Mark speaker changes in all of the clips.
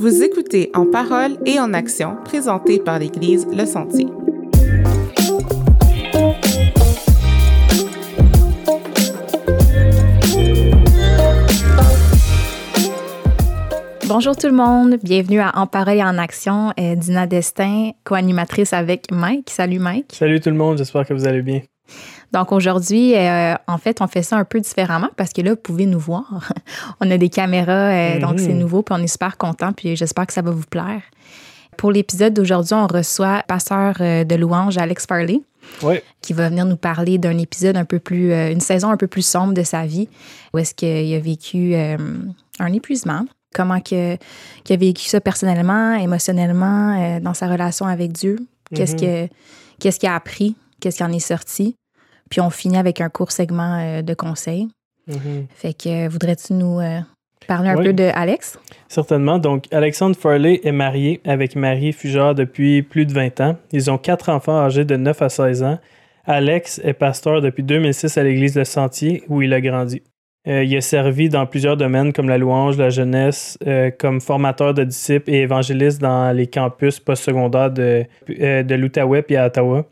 Speaker 1: Vous écoutez En parole et en action, présenté par l'Église Le Sentier.
Speaker 2: Bonjour tout le monde, bienvenue à En parole et en action. Euh, Dina Destin, co-animatrice avec Mike. Salut Mike.
Speaker 3: Salut tout le monde, j'espère que vous allez bien.
Speaker 2: Donc aujourd'hui, euh, en fait, on fait ça un peu différemment parce que là, vous pouvez nous voir. on a des caméras, euh, donc c'est
Speaker 3: Mhm.
Speaker 2: nouveau, puis on est super content, puis j'espère que ça va vous plaire. Pour l'épisode d'aujourd'hui, on reçoit pasteur euh, de louange Alex Farley
Speaker 3: Oui,
Speaker 2: qui va venir nous parler d'un épisode un peu plus, euh, une saison un peu plus sombre de sa vie, où est-ce qu'il a vécu euh, un épuisement, comment que, qu'il a vécu ça personnellement, émotionnellement, euh, dans sa relation avec Dieu, qu'est-ce
Speaker 3: Mhm.
Speaker 2: que qu'est-ce qu'il a appris, qu'est-ce qui en est sorti? Puis on finit avec un court segment euh, de conseils.
Speaker 3: Mhm.
Speaker 2: Fait que euh, voudrais-tu nous euh, parler un
Speaker 3: Oui.
Speaker 2: peu de Alex?
Speaker 3: certainement. Donc, Alexandre Farley est marié avec Marie Fugard depuis plus de 20 ans. Ils ont quatre enfants âgés de 9 à 16 ans. Alex est pasteur depuis 2006 à l'église Le Sentier, où il a grandi. Euh, il a servi dans plusieurs domaines comme la louange, la jeunesse, euh, comme formateur de disciples et évangéliste dans les campus postsecondaires de, euh, de l'Outaouais et à Ottawa.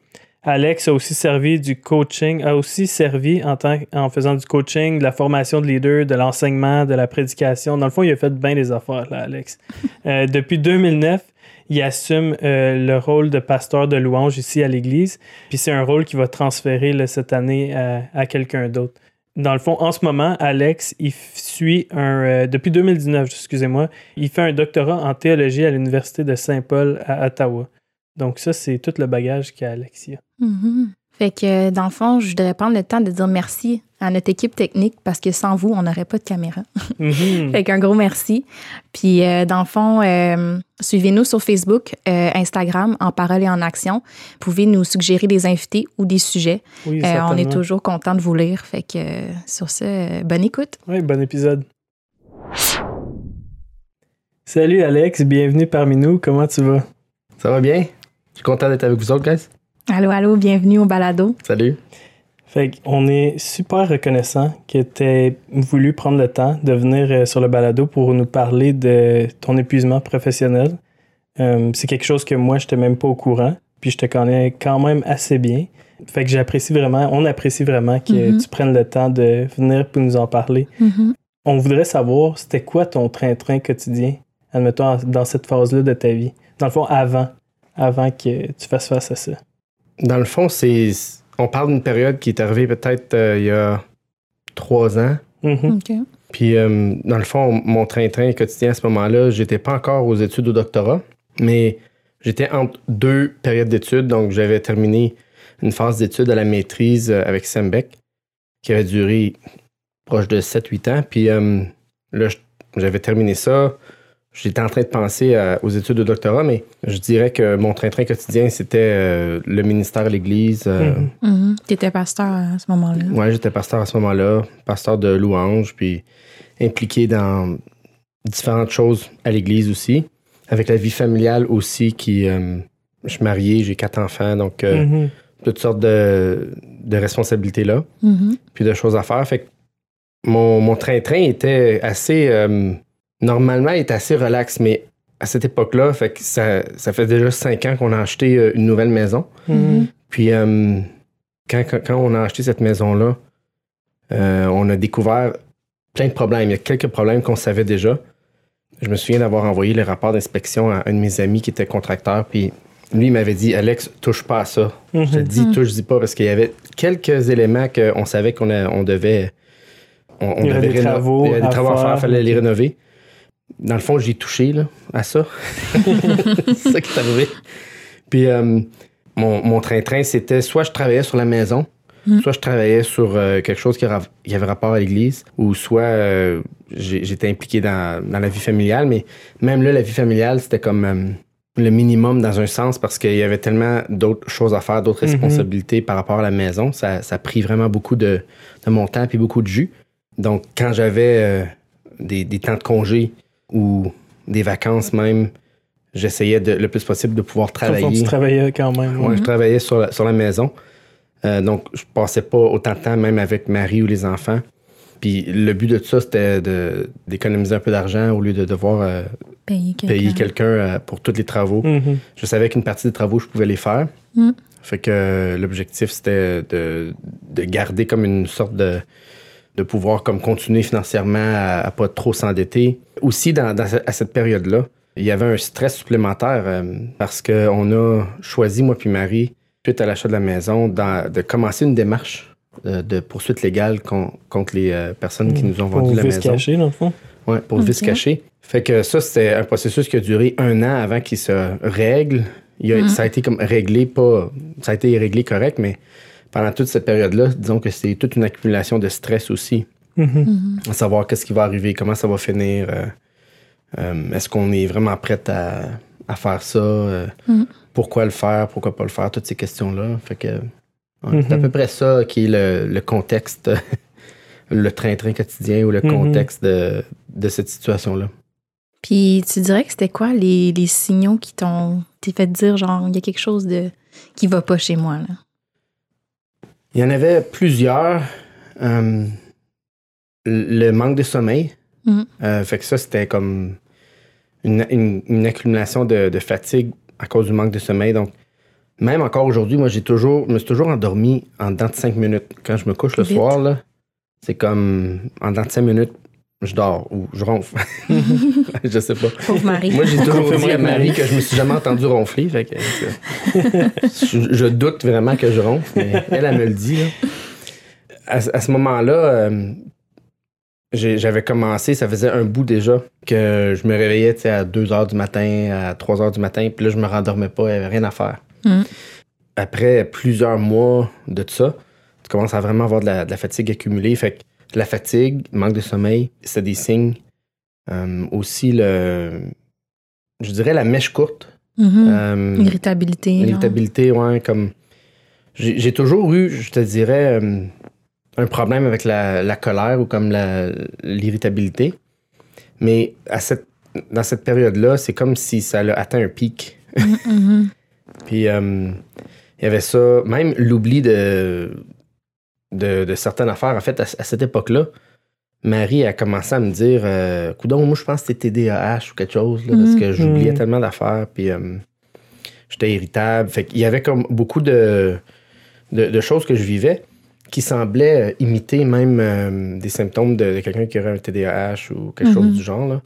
Speaker 3: Alex a aussi servi du coaching, a aussi servi en, tant, en faisant du coaching, de la formation de leader, de l'enseignement, de la prédication. Dans le fond, il a fait bien des affaires, là, Alex. Euh, depuis 2009, il assume euh, le rôle de pasteur de louange ici à l'Église. Puis c'est un rôle qui va transférer là, cette année à, à quelqu'un d'autre. Dans le fond, en ce moment, Alex, il suit un. euh, depuis 2019, excusez-moi, il fait un doctorat en théologie à l'Université de Saint-Paul à Ottawa. Donc, ça, c'est tout le bagage qu'a Alexia.
Speaker 2: Mhm. Fait que dans le fond, je voudrais prendre le temps de dire merci à notre équipe technique parce que sans vous, on n'aurait pas de caméra.
Speaker 3: Mhm.
Speaker 2: Fait qu'un gros merci. Puis, euh, dans le fond, euh, suivez-nous sur Facebook, euh, Instagram, en parole et en action. Vous pouvez nous suggérer des invités ou des sujets.
Speaker 3: Oui,
Speaker 2: Euh, on est toujours content de vous lire. Fait que euh, sur ce, euh, bonne écoute.
Speaker 3: Oui, bon épisode. Salut Alex, bienvenue parmi nous. Comment tu vas?
Speaker 4: Ça va bien? Je suis content d'être avec vous autres, guys.
Speaker 2: Allô, allô, bienvenue au balado.
Speaker 4: Salut.
Speaker 3: Fait qu'on est super reconnaissant que tu aies voulu prendre le temps de venir euh, sur le balado pour nous parler de ton épuisement professionnel. Euh, c'est quelque chose que moi, je n'étais même pas au courant, puis je te connais quand même assez bien. Fait que j'apprécie vraiment, on apprécie vraiment que
Speaker 2: Mhm.
Speaker 3: tu prennes le temps de venir pour nous en parler. On voudrait savoir, c'était quoi ton train-train quotidien, admettons, dans cette phase-là de ta vie? Dans le fond, avant, avant que tu fasses face à ça.
Speaker 4: Dans le fond, c'est. On parle d'une période qui est arrivée peut-être euh, il y a trois ans.
Speaker 3: Mhm.
Speaker 2: OK.
Speaker 4: Puis, euh, dans le fond, mon train-train quotidien à ce moment-là, j'étais pas encore aux études au doctorat, mais j'étais entre deux périodes d'études. Donc, j'avais terminé une phase d'études à la maîtrise euh, avec Sembec, qui avait duré proche de 7-8 ans. Puis, euh, là, j'avais terminé ça. J'étais en train de penser à- aux études de doctorat, mais je dirais que mon train-train quotidien, c'était euh, le ministère, l'Église. euh,
Speaker 3: Mhm.
Speaker 2: Tu étais pasteur à ce moment-là.
Speaker 4: Ouais, j'étais pasteur à ce moment-là, pasteur de louange, puis impliqué dans différentes choses à l'église aussi, avec la vie familiale aussi, qui... euh, je suis marié, j'ai quatre enfants, donc euh,
Speaker 3: Mhm.
Speaker 4: toutes sortes de, de responsabilités là,
Speaker 2: Mhm.
Speaker 4: puis de choses à faire. Fait que mon, mon train-train était assez... normalement, il était assez relax, mais à cette époque-là, fait que ça, ça fait déjà cinq ans qu'on a acheté euh, une nouvelle maison.
Speaker 3: Mhm.
Speaker 4: Puis euh, quand, quand, quand on a acheté cette maison-là, euh, on a découvert plein de problèmes. Il y a quelques problèmes qu'on savait déjà. Je me souviens d'avoir envoyé les rapports d'inspection à un de mes amis qui était contracteur. Puis lui, il m'avait dit Alex, touche pas à ça. Je te
Speaker 3: Mhm.
Speaker 4: dis,
Speaker 2: Mhm.
Speaker 4: touche, dis pas, parce qu'il y avait quelques éléments qu'on savait qu'on on devait. On, on
Speaker 3: Il y avait des travaux
Speaker 4: Il y avait
Speaker 3: à
Speaker 4: des travaux à faire,
Speaker 3: faire.
Speaker 4: il fallait les rénover. Dans le fond, j'ai touché là, à ça. c'est ça qui est arrivé. Puis euh, mon, mon train-train, c'était soit je travaillais sur la maison,
Speaker 2: Mm.
Speaker 4: soit je travaillais sur euh, quelque chose qui, ra- qui avait rapport à l'église, ou soit euh, j'étais impliqué dans, dans la vie familiale. Mais même là, la vie familiale, c'était comme euh, le minimum dans un sens parce qu'il y avait tellement d'autres choses à faire, d'autres
Speaker 3: Mhm.
Speaker 4: responsabilités par rapport à la maison. Ça, ça a pris vraiment beaucoup de, de mon temps et beaucoup de jus. Donc, quand j'avais euh, des, des temps de congé ou des vacances même, j'essayais de- le plus possible de pouvoir travailler.
Speaker 3: tu travaillais quand même.
Speaker 4: Ouais, je travaillais sur la, sur la maison. Euh, donc, je passais pas autant de temps même avec Marie ou les enfants. Puis le but de tout ça, c'était de- d'économiser un peu d'argent au lieu de devoir euh,
Speaker 2: Payer quelqu'un.
Speaker 4: payer quelqu'un euh, pour tous les travaux.
Speaker 3: Mhm.
Speaker 4: Je savais qu'une partie des travaux, je pouvais les faire.
Speaker 2: Mm.
Speaker 4: Fait que l'objectif, c'était de, de garder comme une sorte de, de pouvoir comme continuer financièrement à, à pas trop s'endetter. Aussi, dans, à cette période-là, il y avait un stress supplémentaire euh, parce qu'on a choisi, moi puis Marie, suite à l'achat de la maison, dans- de commencer une démarche euh, de poursuite légale con- contre les euh, personnes qui nous ont
Speaker 3: Pour
Speaker 4: vendu la
Speaker 3: vice
Speaker 4: maison.
Speaker 3: caché, dans le fond.
Speaker 4: Ouais, pour le vice caché. Fait que ça, c'était un processus qui a duré un an avant qu'il se règle. Il a-
Speaker 2: Mhm.
Speaker 4: Ça a été comme réglé, pas. Ça a été réglé correct, mais pendant toute cette période-là, disons que c'est toute une accumulation de stress aussi.
Speaker 3: Mhm.
Speaker 4: À savoir qu'est-ce qui va arriver, comment ça va finir. euh, euh, Est-ce qu'on est vraiment prêt à, à faire ça? euh,
Speaker 2: Mhm.
Speaker 4: Pourquoi le faire? Pourquoi pas le faire? Toutes ces questions-là. Fait que ouais, c'est à peu près ça qui est le, le contexte, le train-train quotidien ou le contexte de, de cette situation-là.
Speaker 2: Puis tu dirais que c'était quoi les, les signaux qui t'ont fait dire, genre, il y a quelque chose de qui va pas chez moi, là?
Speaker 4: Il y en avait plusieurs. Euh, le manque de sommeil.
Speaker 2: Mhm.
Speaker 4: Euh, fait que ça, c'était comme une, une- une accumulation de, de fatigue à cause du manque de sommeil. Donc, même encore aujourd'hui, moi, j'ai toujours, je me suis toujours endormi en dedans de 5 minutes. Quand je me couche le
Speaker 2: Vite.
Speaker 4: soir, c'est comme en dedans de 5 minutes, je dors ou je ronfle. je sais pas.
Speaker 2: Pauvre Marie.
Speaker 4: Moi, j'ai toujours dit à Marie que je me suis jamais entendu ronfler. Fait que, je, je doute vraiment que je ronfle, mais elle, elle me le dit. là. À, ce- à ce moment-là, euh, j'avais commencé, ça faisait un bout déjà, que je me réveillais à 2 h du matin, à 3 h du matin, puis là, je me rendormais pas, il n'y avait rien à faire.
Speaker 2: Mhm.
Speaker 4: Après plusieurs mois de ça, tu commences à vraiment avoir de la, de la fatigue accumulée. Fait que la fatigue, manque de sommeil, c'est des signes. Euh, aussi, le, je dirais la mèche courte. Euh,
Speaker 2: Irritabilité.
Speaker 4: L'irritabilité, ouais, comme. J'ai toujours eu, je te dirais, euh, un problème avec la, la colère ou comme la- l'irritabilité. Mais à cette, dans cette période-là, c'est comme si ça a atteint un pic.
Speaker 2: Mhm, mhm.
Speaker 4: Puis euh, il y avait ça, même l'oubli de, de, de certaines affaires. En fait, à, à cette époque-là, Marie a commencé à me dire euh, Coudon, moi je pense que c'était TDAH ou quelque chose, là, parce
Speaker 2: Mhm.
Speaker 4: que j'oubliais
Speaker 3: Mhm.
Speaker 4: tellement d'affaires. Puis euh, j'étais irritable. Fait qu'il y avait comme beaucoup de, de, de choses que je vivais qui semblaient euh, imiter même euh, des symptômes de, de quelqu'un qui aurait un TDAH ou quelque chose
Speaker 2: Mhm.
Speaker 4: du genre. Là.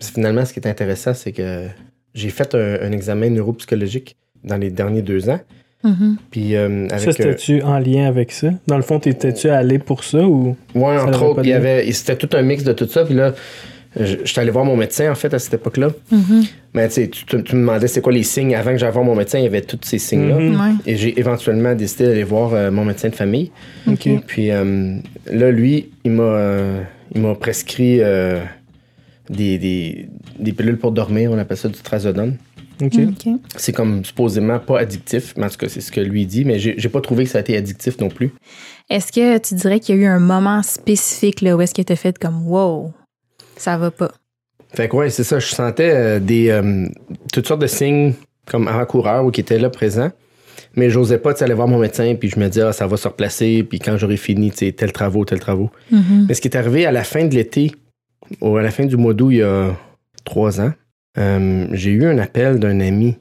Speaker 4: Finalement, ce qui est intéressant, c'est que j'ai fait un, un examen neuropsychologique dans les derniers deux ans.
Speaker 2: Mhm.
Speaker 4: Puis euh,
Speaker 3: Ça,
Speaker 4: avec. euh,
Speaker 3: c'était-tu en lien avec ça? Dans le fond, t'étais-tu allé pour ça ou.
Speaker 4: ouais,
Speaker 3: ça
Speaker 4: entre autres, il y avait. C'était tout un mix de tout ça. Puis là, je- j'étais allé voir mon médecin, en fait, à cette époque-là.
Speaker 2: Mhm.
Speaker 4: Mais tu sais, tu, me demandais c'est quoi les signes. Avant que j'aille voir mon médecin, il y avait tous ces signes-là.
Speaker 3: Mhm.
Speaker 2: Ouais.
Speaker 4: Et j'ai éventuellement décidé d'aller voir euh, mon médecin de famille. Puis euh, là, lui, il m'a euh, il m'a prescrit euh, des, des, des pilules pour dormir. On appelle ça du trazodone. C'est comme supposément pas addictif, mais en tout cas, c'est ce que lui dit. Mais j'ai pas trouvé que ça a été addictif non plus.
Speaker 2: Est-ce que tu dirais qu'il y a eu un moment spécifique là, où est-ce que tu as fait comme wow, ça va pas?
Speaker 4: Fait que ouais, c'est ça. Je sentais euh, des euh, toutes sortes de signes comme avant-coureurs ou qui étaient là présents. Mais j'osais pas aller voir mon médecin, puis je me disais, ah, ça va se replacer, puis quand j'aurai fini, tu sais, tel travaux, tel travaux.
Speaker 2: Mhm.
Speaker 4: Mais ce qui est arrivé à la fin de l'été, ou à la fin du mois d'août, il y a trois ans, euh, j'ai eu un appel d'un ami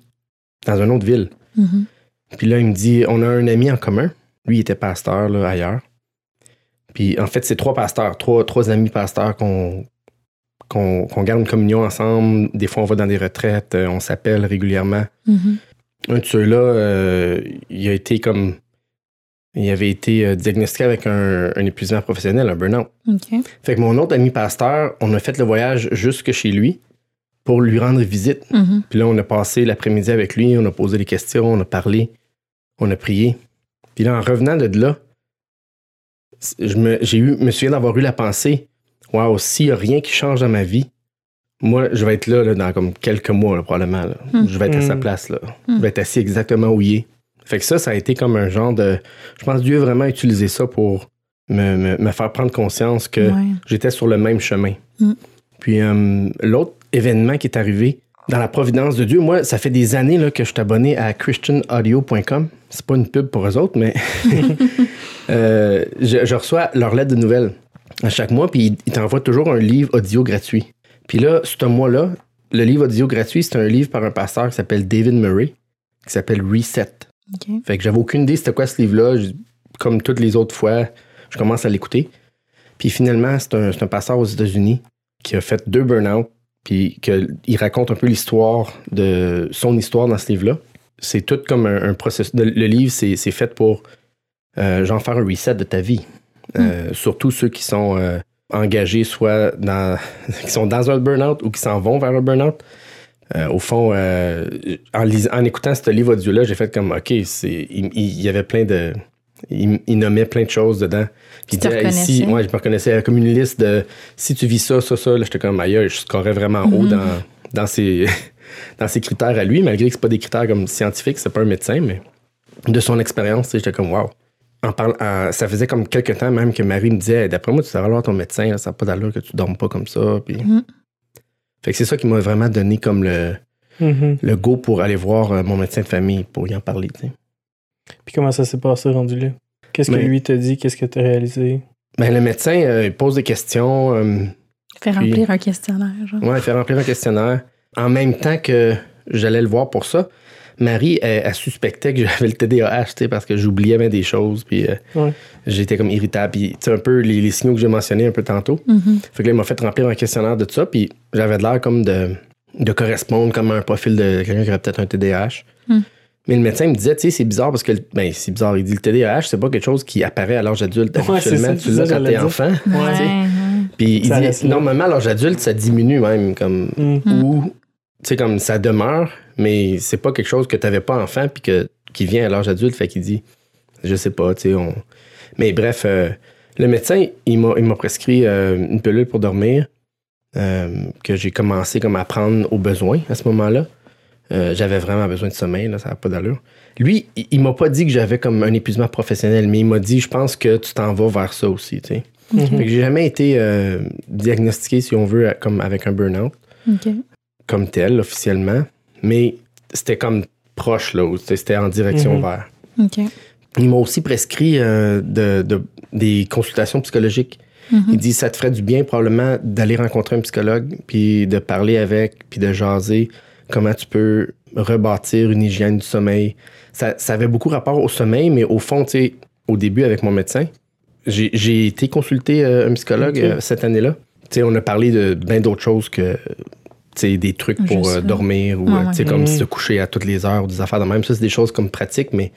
Speaker 4: dans une autre ville.
Speaker 2: Mhm.
Speaker 4: Puis là, il me dit, on a un ami en commun. Lui, il était pasteur là, ailleurs. Puis en fait, c'est trois pasteurs, trois, trois amis pasteurs qu'on qu'on qu'on garde une communion ensemble. Des fois, on va dans des retraites, euh, on s'appelle régulièrement.
Speaker 2: Mhm.
Speaker 4: Un de ceux-là, euh, il a été comme... Il avait été diagnostiqué avec un, un épuisement professionnel, un burn-out. Fait que mon autre ami pasteur, on a fait le voyage jusque chez lui pour lui rendre visite.
Speaker 2: Mhm.
Speaker 4: Puis là, on a passé l'après-midi avec lui, on a posé des questions, on a parlé, on a prié. Puis là, en revenant de là, je me, j'ai eu, me souviens d'avoir eu la pensée Waouh, s'il n'y a rien qui change dans ma vie, moi, je vais être là, là, dans comme quelques mois, là, probablement. là.
Speaker 2: Hmm.
Speaker 4: Je vais être à sa
Speaker 3: Hmm.
Speaker 4: place. Là.
Speaker 2: Hmm.
Speaker 4: Je vais être assis exactement où il est. Fait que ça, ça a été comme un genre de. Je pense que Dieu a vraiment utilisé ça pour me, me- me faire prendre conscience que
Speaker 2: Ouais.
Speaker 4: j'étais sur le même chemin.
Speaker 2: Mm.
Speaker 4: Puis euh, l'autre événement qui est arrivé, dans la providence de Dieu, moi, ça fait des années là, que je suis abonné à christianaudio.com. C'est pas une pub pour eux autres, mais euh, je, je reçois leur lettre de nouvelles à chaque mois, puis ils, t'envoient toujours un livre audio gratuit. Puis là, ce mois-là, le livre audio gratuit, c'est un livre par un pasteur qui s'appelle David Murray, qui s'appelle Reset. Fait que j'avais aucune idée c'était quoi ce livre-là. Comme toutes les autres fois, je commence à l'écouter. Puis finalement, c'est un, un pasteur aux États-Unis qui a fait deux burn-out, puis que, il raconte un peu l'histoire de son histoire dans ce livre-là. C'est tout comme un, un processus. Le, le livre, c'est fait pour euh, genre faire un reset de ta vie. Euh, Surtout ceux qui sont euh, engagés, soit dans, qui sont dans un burn-out ou qui s'en vont vers un burn-out. Au fond, en, en écoutant ce livre audio-là, j'ai fait comme, OK, il y avait plein de. Il, il nommait plein de choses dedans. Puis
Speaker 2: Tu
Speaker 4: il disait, ici,
Speaker 2: reconnaissais?
Speaker 4: ouais, je me reconnaissais comme une liste de si tu vis ça, ça, ça. Là, j'étais comme, ailleurs, je scorais vraiment haut
Speaker 2: Mhm.
Speaker 4: dans, dans, ses, dans ses critères à lui, malgré que c'est pas des critères comme scientifiques, c'est pas un médecin, mais de son expérience, tu sais, j'étais comme, wow. En parlant, en- ça faisait comme quelques temps même que Marie me disait, d'après moi, tu devrais aller voir ton médecin, là, ça n'a pas d'allure que tu dormes pas comme ça. Puis...
Speaker 2: Mhm.
Speaker 4: Fait que c'est ça qui m'a vraiment donné comme le,
Speaker 3: Mhm.
Speaker 4: le go pour aller voir euh, mon médecin de famille pour y en parler. tu sais.
Speaker 3: Puis comment ça s'est passé rendu là? Qu'est-ce que
Speaker 4: Mais-
Speaker 3: lui t'a dit? Qu'est-ce que t'as réalisé?
Speaker 4: Ben, le médecin, euh, il pose des questions. euh,
Speaker 2: Faire
Speaker 4: Puis-
Speaker 2: remplir un questionnaire, genre.
Speaker 4: ouais, il fait remplir un questionnaire. En même temps que j'allais le voir pour ça, Marie, elle, elle suspectait que j'avais le TDAH, tu sais, parce que j'oubliais bien des choses, puis euh,
Speaker 3: Ouais.
Speaker 4: j'étais comme irritable. Puis, tu sais, un peu les, les signaux que j'ai mentionnés un peu tantôt.
Speaker 2: Mhm.
Speaker 4: Fait que là, il m'a fait remplir un questionnaire de ça, puis j'avais de l'air comme de, de correspondre comme à un profil de quelqu'un qui aurait peut-être un TDAH.
Speaker 2: Hmm.
Speaker 4: Mais le médecin me disait, tu sais, c'est bizarre parce que, ben, c'est bizarre. Il dit, le TDAH, c'est pas quelque chose qui apparaît à l'âge adulte.
Speaker 3: Ouais,
Speaker 4: Habituellement, tu l'as quand t'es enfant. Puis il dit, normalement, à l'âge adulte, ça diminue même, comme,
Speaker 3: Mhm.
Speaker 4: ou, tu sais, comme ça demeure, mais c'est pas quelque chose que t'avais pas enfant puis que, qui vient à l'âge adulte. Fait qu'il dit, je sais pas, tu sais, on. Mais bref, euh, le médecin, il m'a, il m'a prescrit euh, une pilule pour dormir euh, que j'ai commencé comme à prendre au besoin à ce moment-là. Euh, j'avais vraiment besoin de sommeil, là, ça n'a pas d'allure. Lui, il, il m'a pas dit que j'avais comme un épuisement professionnel, mais il m'a dit, je pense que tu t'en vas vers ça aussi, tu sais.
Speaker 3: Mhm.
Speaker 4: J'ai jamais été euh, diagnostiqué, si on veut, comme avec un burn-out, comme tel, officiellement. Mais c'était comme proche, là, c'était en direction
Speaker 3: Mhm.
Speaker 4: vers. Il m'a aussi prescrit euh, de, de- des consultations psychologiques.
Speaker 2: Mhm.
Speaker 4: Il dit ça te ferait du bien probablement d'aller rencontrer un psychologue, puis de parler avec, puis de jaser comment tu peux rebâtir une hygiène du sommeil. Ça, ça avait beaucoup rapport au sommeil, mais au fond, tu sais, au début avec mon médecin, j'ai été consulter euh, un psychologue euh, cette année-là. Tu sais, on a parlé de bien d'autres choses que tu sais, des trucs pour euh, dormir ou
Speaker 2: ouais.
Speaker 4: comme
Speaker 3: Mhm.
Speaker 4: se coucher à toutes les heures ou des affaires de même. Ça, c'est des choses comme pratiques, mais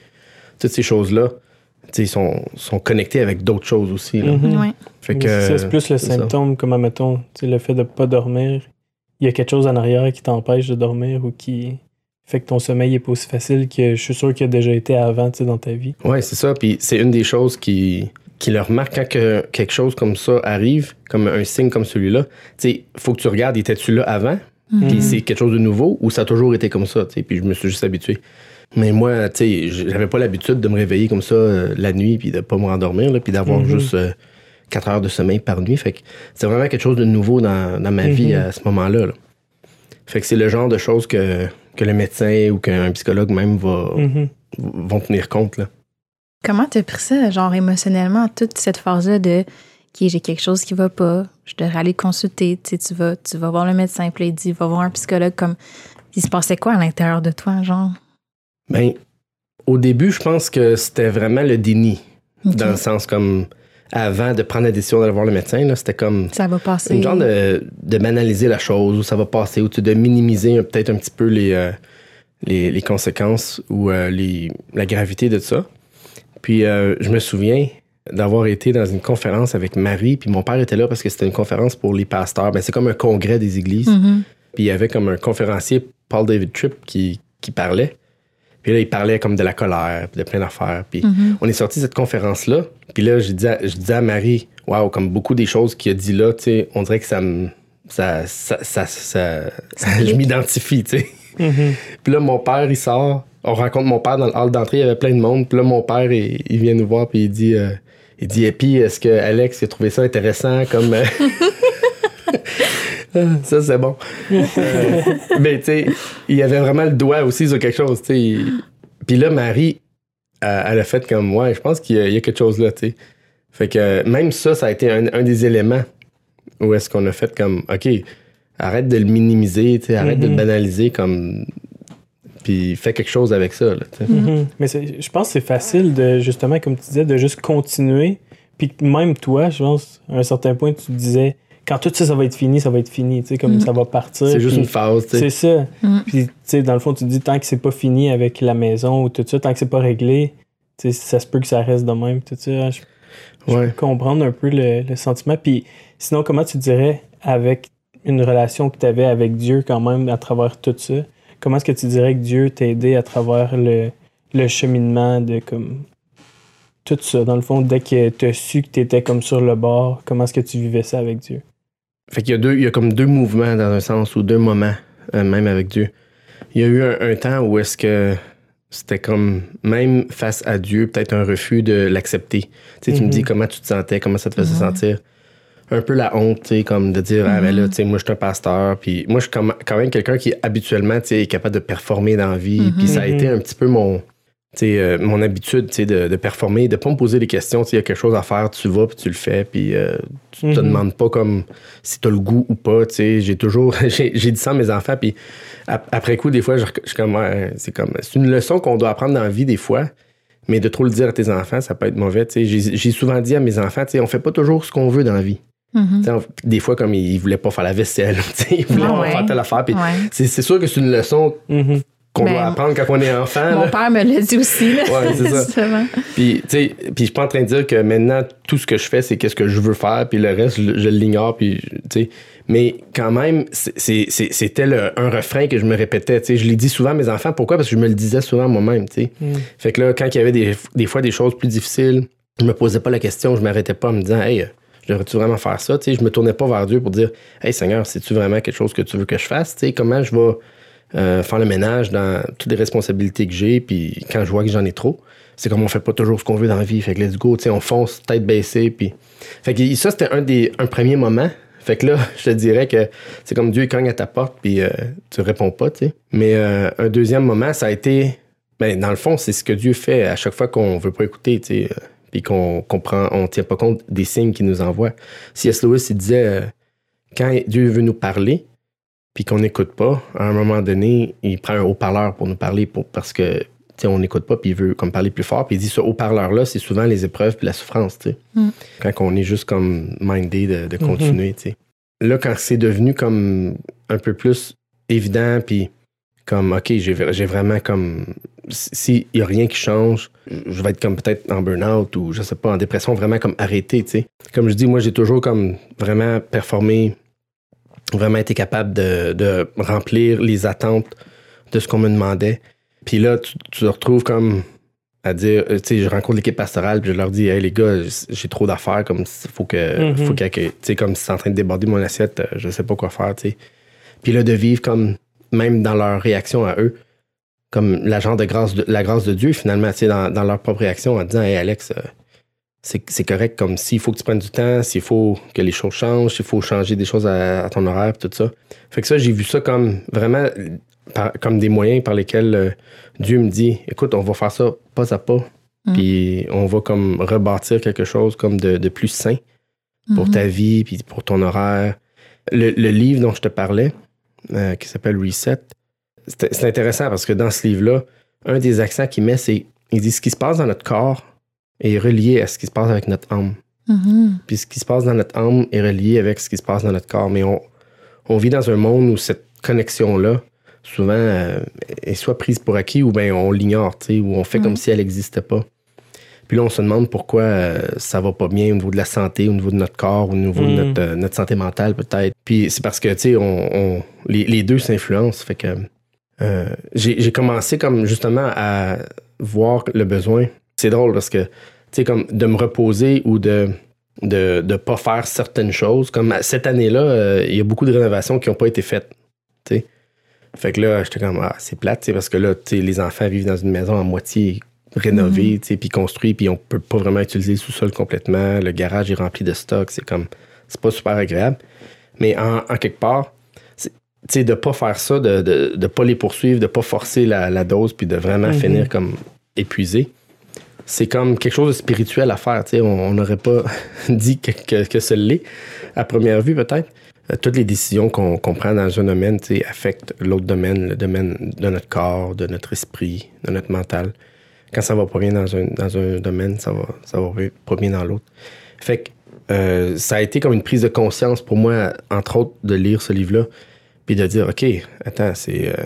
Speaker 4: toutes ces choses-là, tu sais, sont, sont connectées avec d'autres choses aussi. là.
Speaker 3: Mhm.
Speaker 2: Ouais.
Speaker 4: Fait
Speaker 3: Mais
Speaker 4: que,
Speaker 3: c'est ça, c'est plus le
Speaker 4: ça.
Speaker 3: symptôme, comme admettons, tu sais, le fait de pas dormir. Il y a quelque chose en arrière qui t'empêche de dormir ou qui fait que ton sommeil est pas aussi facile que je suis sûr qu'il a déjà été avant tu sais, dans ta vie?
Speaker 4: Ouais, c'est ça. Puis c'est une des choses qui, qui le remarque quand que quelque chose comme ça arrive, comme un signe comme celui-là. Tu sais, faut que tu regardes, étais-tu là avant? Puis
Speaker 3: Mhm.
Speaker 4: c'est quelque chose de nouveau ou ça a toujours été comme ça? tu sais? Puis je me suis juste habitué. Mais moi, tu sais, j'avais pas l'habitude de me réveiller comme ça euh, la nuit puis de pas me rendormir, là, puis d'avoir
Speaker 3: Mhm.
Speaker 4: juste 4 heures de sommeil par nuit. Fait que c'est vraiment quelque chose de nouveau dans, dans ma vie
Speaker 3: Mhm.
Speaker 4: à ce moment-là. là. Fait que c'est le genre de choses que, que le médecin ou qu'un psychologue même va,
Speaker 3: Mhm.
Speaker 4: vont tenir compte. Là.
Speaker 2: Comment t'as pris ça, genre émotionnellement, toute cette phase-là de OK, j'ai quelque chose qui va pas, je devrais aller consulter, tu sais, tu vas, tu vas voir le médecin, puis il dit, va voir un psychologue, comme. Il se passait quoi à l'intérieur de toi, genre?
Speaker 4: Ben, au début, je pense que c'était vraiment le déni. Dans le sens comme avant de prendre la décision d'aller voir le médecin, c'était comme
Speaker 2: Ça va passer.
Speaker 4: une genre de, de banaliser la chose, où ça va passer, ou de minimiser peut-être un petit peu les, euh, les, les conséquences ou euh, les, la gravité de ça. Puis euh, je me souviens d'avoir été dans une conférence avec Marie, puis mon père était là parce que c'était une conférence pour les pasteurs. Ben, c'est comme un congrès des églises.
Speaker 2: Mhm.
Speaker 4: Puis il y avait comme un conférencier, Paul David Tripp, qui, qui parlait. Puis là, il parlait comme de la colère, puis de plein d'affaires. Puis
Speaker 2: Mhm.
Speaker 4: on est sorti de cette conférence-là. Puis là, je disais, à- je disais à Marie, waouh, comme beaucoup des choses qu'il a dit là, tu sais, on dirait que ça me. Ça, ça, ça, ça- je m'identifie, tu sais.
Speaker 3: Mhm.
Speaker 4: Puis là, mon père, il sort. On rencontre mon père dans le hall d'entrée, il y avait plein de monde. Puis là, mon père, il, il vient nous voir, puis il dit, euh, il dit, et puis, est-ce que Alex a trouvé ça intéressant comme. ça, c'est bon. Euh, mais tu sais, il y avait vraiment le doigt aussi sur quelque chose, tu sais. Puis là, Marie, elle, elle a fait comme, ouais, je pense qu'il y, a- il y a quelque chose là, tu sais. Fait que même ça, ça a été un, un des éléments où est-ce qu'on a fait comme, OK, arrête de le minimiser, tu sais, arrête de le
Speaker 3: Mhm.
Speaker 4: banaliser comme. Puis fais quelque chose avec ça. Là.
Speaker 3: Mhm. Mais je pense que c'est facile de, justement, comme tu disais, de juste continuer. Puis même toi, je pense, à un certain point, tu te disais, quand tout ça, ça va être fini, ça va être fini, tu sais, comme
Speaker 2: Mhm.
Speaker 3: ça va partir.
Speaker 4: C'est juste une phase. tu sais.
Speaker 3: C'est ça.
Speaker 2: Mhm.
Speaker 3: Puis, tu sais, dans le fond, tu te dis, tant que c'est pas fini avec la maison ou tout ça, tant que c'est pas réglé, tu sais, ça se peut que ça reste de même, tout ça. Je, je
Speaker 4: Ouais.
Speaker 3: peux comprendre un peu le, le sentiment. Puis, sinon, comment tu dirais, avec une relation que tu avais avec Dieu quand même à travers tout ça, comment est-ce que tu dirais que Dieu t'a aidé à travers le, le cheminement de comme tout ça, dans le fond, dès que tu as su que tu étais comme sur le bord, comment est-ce que tu vivais ça avec Dieu?
Speaker 4: Fait qu'il y a deux, il y a comme deux mouvements dans un sens ou deux moments, euh, même avec Dieu. Il y a eu un, un temps où est-ce que c'était comme, même face à Dieu, peut-être un refus de l'accepter. Tu sais, tu me
Speaker 3: Mhm.
Speaker 4: dis comment tu te sentais, comment ça te faisait
Speaker 2: Mhm.
Speaker 4: sentir. Un peu la honte, tu sais, comme de dire, ah, ben là,
Speaker 2: Mhm.
Speaker 4: tu sais, moi, je suis un pasteur. Puis moi, je suis quand même quelqu'un qui, habituellement, tu sais, est capable de performer dans la vie.
Speaker 2: Mhm.
Speaker 4: Puis ça a
Speaker 3: Mhm.
Speaker 4: été un petit peu mon, euh, mon habitude, de, de performer, de pas me poser des questions. Tu sais, il y a quelque chose à faire, tu vas, puis tu le fais. Puis euh, tu te
Speaker 3: Mhm.
Speaker 4: demandes pas comme si tu as le goût ou pas. J'ai toujours, j'ai dit ça à mes enfants. Puis ap- après coup, des fois, je, je comme, c'est comme, c'est une leçon qu'on doit apprendre dans la vie des fois. Mais de trop le dire à tes enfants, ça peut être mauvais. J'ai souvent dit à mes enfants, on fait pas toujours ce qu'on veut dans la vie.
Speaker 2: Mhm.
Speaker 4: Des fois, comme ils, voulaient pas faire la vaisselle, ils voulaient
Speaker 2: Ah
Speaker 4: pas faire telle affaire.
Speaker 2: Ouais.
Speaker 4: c'est c'est sûr que c'est une leçon
Speaker 3: Mhm.
Speaker 4: Qu'on
Speaker 2: Ben,
Speaker 4: doit apprendre quand on est enfant.
Speaker 2: Mon
Speaker 4: là.
Speaker 2: père me l'a dit aussi. Là.
Speaker 4: Ouais, c'est ça.
Speaker 2: Justement.
Speaker 4: Puis, tu sais, puis je suis pas en train de dire que maintenant, tout ce que je fais, c'est qu'est-ce que je veux faire, puis le reste, je, je l'ignore, puis, tu sais. Mais quand même, c'est- c'est- c'est- c'était le- un refrain que je me répétais, tu sais. Je l'ai dit souvent à mes enfants. Pourquoi? Parce que je me le disais souvent moi-même, tu sais.
Speaker 3: Mhm.
Speaker 4: Fait que là, quand il y avait des, des fois des choses plus difficiles, je me posais pas la question, je m'arrêtais pas en me disant, hey, je devrais-tu vraiment faire ça? Tu sais, je me tournais pas vers Dieu pour dire, hey Seigneur, c'est-tu vraiment quelque chose que tu veux que je fasse? Tu sais, comment je vais euh, faire le ménage dans toutes les responsabilités que j'ai, puis quand je vois que j'en ai trop, c'est comme on fait pas toujours ce qu'on veut dans la vie. Fait que let's go, on fonce tête baissée, puis. Fait que ça, c'était un des un premier moment. Fait que là, je te dirais que c'est comme Dieu cogne à ta porte, puis euh, tu réponds pas, tu sais. Mais euh, un deuxième moment, ça a été. Ben, dans le fond, c'est ce que Dieu fait à chaque fois qu'on veut pas écouter, tu sais, euh, puis qu'on comprend, on tient pas compte des signes qu'il nous envoie. C.S. Lewis, il disait, quand Dieu veut nous parler, puis qu'on n'écoute pas, à un moment donné, il prend un haut-parleur pour nous parler, pour, parce que, tu sais, on n'écoute pas, puis il veut comme parler plus fort, puis il dit, ce haut-parleur-là, c'est souvent les épreuves puis la souffrance, tu sais.
Speaker 2: Mm.
Speaker 4: Quand on est juste comme mindé de, de continuer, tu sais. Là, quand c'est devenu comme un peu plus évident, puis comme, OK, j'ai j'ai vraiment comme. S'il n'y a rien qui change, je vais être comme peut-être en burn-out ou je sais pas, en dépression, vraiment comme arrêté, tu sais. Comme je dis, moi, j'ai toujours comme vraiment performé, vraiment été capable de, de remplir les attentes de ce qu'on me demandait. Puis là, tu, tu te retrouves comme à dire, euh, tu sais, je rencontre l'équipe pastorale, puis je leur dis, hey les gars, j'ai trop d'affaires, comme il faut que,
Speaker 3: Mhm.
Speaker 4: faut que, tu sais, comme si c'est en train de déborder mon assiette, euh, je sais pas quoi faire, tu sais. Puis là, de vivre comme, même dans leur réaction à eux, comme la genre de grâce de, la grâce de Dieu, finalement, tu sais, dans, dans leur propre réaction, en disant, hey Alex, euh, c'est correct, comme s'il faut que tu prennes du temps, s'il faut que les choses changent, s'il faut changer des choses à, à ton horaire, tout ça. Fait que ça, j'ai vu ça comme vraiment par- comme des moyens par lesquels euh, Dieu me dit, écoute, on va faire ça pas à pas,
Speaker 2: Mm.
Speaker 4: puis on va comme rebâtir quelque chose comme de, de plus sain pour
Speaker 2: Mhm.
Speaker 4: ta vie, puis pour ton horaire. Le, le livre dont je te parlais, euh, qui s'appelle Reset, c'est intéressant parce que dans ce livre-là, un des accents qu'il met, c'est il dit ce qui se passe dans notre corps est relié à ce qui se passe avec notre âme.
Speaker 2: Mhm.
Speaker 4: Puis ce qui se passe dans notre âme est relié avec ce qui se passe dans notre corps. Mais on, on vit dans un monde où cette connexion-là, souvent, euh, est soit prise pour acquis ou bien on l'ignore, tu sais, ou on fait comme
Speaker 2: Mhm.
Speaker 4: si elle n'existait pas. Puis là, on se demande pourquoi euh, ça va pas bien au niveau de la santé, au niveau de notre corps, au niveau de
Speaker 3: Mhm.
Speaker 4: notre, euh, notre santé mentale, peut-être. Puis c'est parce que, tu sais, on, on- les, les deux s'influencent. Fait que euh, j'ai j'ai commencé comme justement à voir le besoin. C'est drôle parce que, tu sais, comme de me reposer ou de de ne pas faire certaines choses. Comme cette année-là, euh, il y a beaucoup de rénovations qui n'ont pas été faites. Fait que là, j'étais comme, ah, c'est plate, parce que là, les enfants vivent dans une maison à moitié rénovée, sais, puis construite, puis on peut pas vraiment utiliser le sous-sol complètement. Le garage est rempli de stock. C'est comme, c'est pas super agréable. Mais en, en quelque part, tu de pas faire ça, de, de, de pas les poursuivre, de pas forcer la, la dose, puis de vraiment
Speaker 3: Mhm.
Speaker 4: finir comme épuisé, c'est comme quelque chose de spirituel à faire. tu sais. On n'aurait pas dit que, que, que ce l'est, à première vue peut-être. euh, toutes les décisions qu'on prend dans un domaine affectent l'autre domaine, le domaine de notre corps, de notre esprit, de notre mental. Quand ça va pas bien dans un, dans un domaine, ça va, ça va pas bien dans l'autre. Fait que euh, ça a été comme une prise de conscience pour moi, entre autres, de lire ce livre-là, puis de dire, OK, attends, c'est... euh,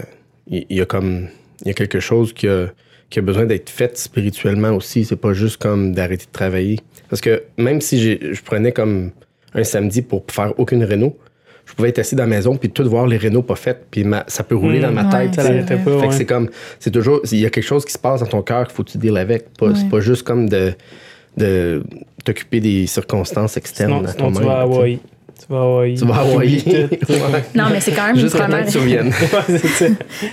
Speaker 4: Il il y, a comme... Il y a quelque chose qui a, qui a besoin d'être fait spirituellement aussi. C'est pas juste comme d'arrêter de travailler. Parce que même si je prenais comme un samedi pour faire aucune réno, je pouvais être assis dans la maison puis tout voir les rénaux pas faites, puis ma- ça peut rouler
Speaker 3: Mm.
Speaker 4: dans ma
Speaker 2: Ouais,
Speaker 4: tête.
Speaker 3: Ça l'arrêtait
Speaker 2: vrai.
Speaker 3: pas,
Speaker 4: Fait que
Speaker 3: ouais.
Speaker 4: c'est comme, c'est toujours, il y a quelque chose qui se passe dans ton cœur qu'il faut que tu deals avec. Pas, C'est
Speaker 2: Ouais.
Speaker 4: pas juste comme de, de t'occuper des circonstances externes
Speaker 3: Sinon,
Speaker 4: à
Speaker 3: sinon
Speaker 4: toi-même.
Speaker 3: tu vas à.
Speaker 4: Tu
Speaker 3: vas à Hawaï.
Speaker 4: Tu vas à.
Speaker 2: Non, mais c'est quand même une
Speaker 4: Juste
Speaker 2: première...
Speaker 4: que tu reviennes.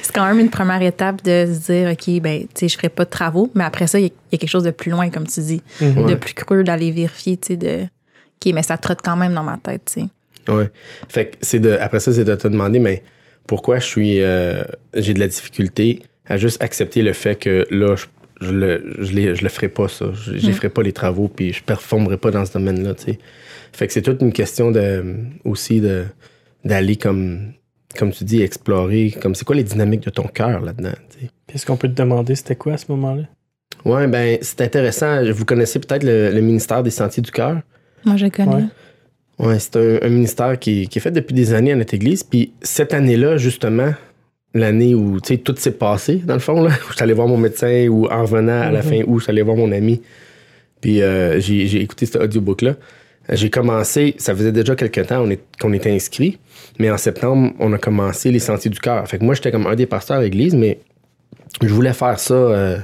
Speaker 3: C'est
Speaker 2: quand même une première étape de se dire, OK, ben, tu sais, je ferai pas de travaux, mais après ça, il y, a- il y a quelque chose de plus loin, comme tu dis,
Speaker 3: Mhm.
Speaker 2: de plus creux, d'aller vérifier, tu sais, de, OK, mais ça trotte quand même dans ma tête, tu sais.
Speaker 4: Ouais. Fait que c'est de, après ça, c'est de te demander, mais pourquoi je suis, euh, j'ai de la difficulté à juste accepter le fait que là, je, je le, je, les- je le ferai pas, ça. Je, je
Speaker 2: Mm.
Speaker 4: ferai pas les travaux, puis je performerai pas dans ce domaine-là, tu sais. Fait que c'est toute une question de, aussi de, d'aller comme, comme tu dis, explorer, comme c'est quoi les dynamiques de ton cœur là-dedans.
Speaker 3: Puis Est-ce qu'on peut te demander c'était quoi à ce moment-là?
Speaker 4: Ouais, ben, c'est intéressant. Vous connaissez peut-être le, le ministère des Sentiers du Cœur?
Speaker 2: Moi, je connais.
Speaker 3: Ouais.
Speaker 4: Ouais, c'est un, un ministère qui, qui est fait depuis des années à notre église. Puis cette année-là, justement, l'année où tu sais, tout s'est passé, dans le fond, là, où je suis allé voir mon médecin ou en revenant à la
Speaker 3: Mhm.
Speaker 4: fin où je suis allé voir mon ami. Puis euh, j'ai j'ai écouté cet audiobook-là. J'ai commencé, ça faisait déjà quelques temps qu'on était inscrit, mais en septembre, on a commencé les Sentiers du Cœur. Fait que moi, j'étais comme un des pasteurs à l'église, mais je voulais faire ça. euh,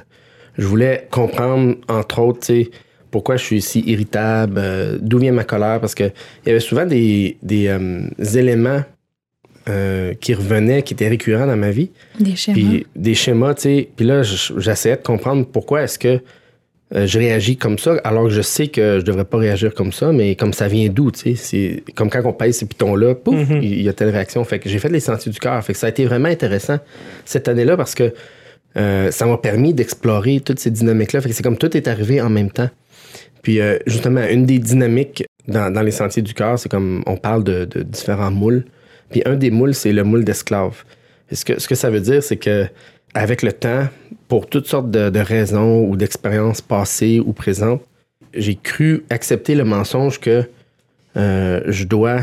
Speaker 4: je voulais comprendre, entre autres, tu sais, pourquoi je suis si irritable, euh, d'où vient ma colère, parce que il y avait souvent des, des euh, éléments euh, qui revenaient, qui étaient récurrents dans ma vie,
Speaker 2: Des schémas.
Speaker 4: puis des schémas, tu sais. Puis là, je- j'essayais de comprendre pourquoi est-ce que euh, je réagis comme ça, alors que je sais que je devrais pas réagir comme ça, mais comme ça vient d'où, tu sais. C'est comme quand on pèse ces pitons-là, pouf,
Speaker 3: Mhm.
Speaker 4: il y a telle réaction. Fait que j'ai fait les sentiers du cœur. Fait que ça a été vraiment intéressant cette année-là parce que euh, ça m'a permis d'explorer toutes ces dynamiques-là. Fait que c'est comme tout est arrivé en même temps. Puis euh, justement, une des dynamiques dans, dans les sentiers du cœur, c'est comme on parle de, de différents moules. Puis un des moules, c'est le moule d'esclave. Ce que, ce que ça veut dire, c'est que avec le temps, pour toutes sortes de, de raisons ou d'expériences passées ou présentes, j'ai cru accepter le mensonge que euh, je dois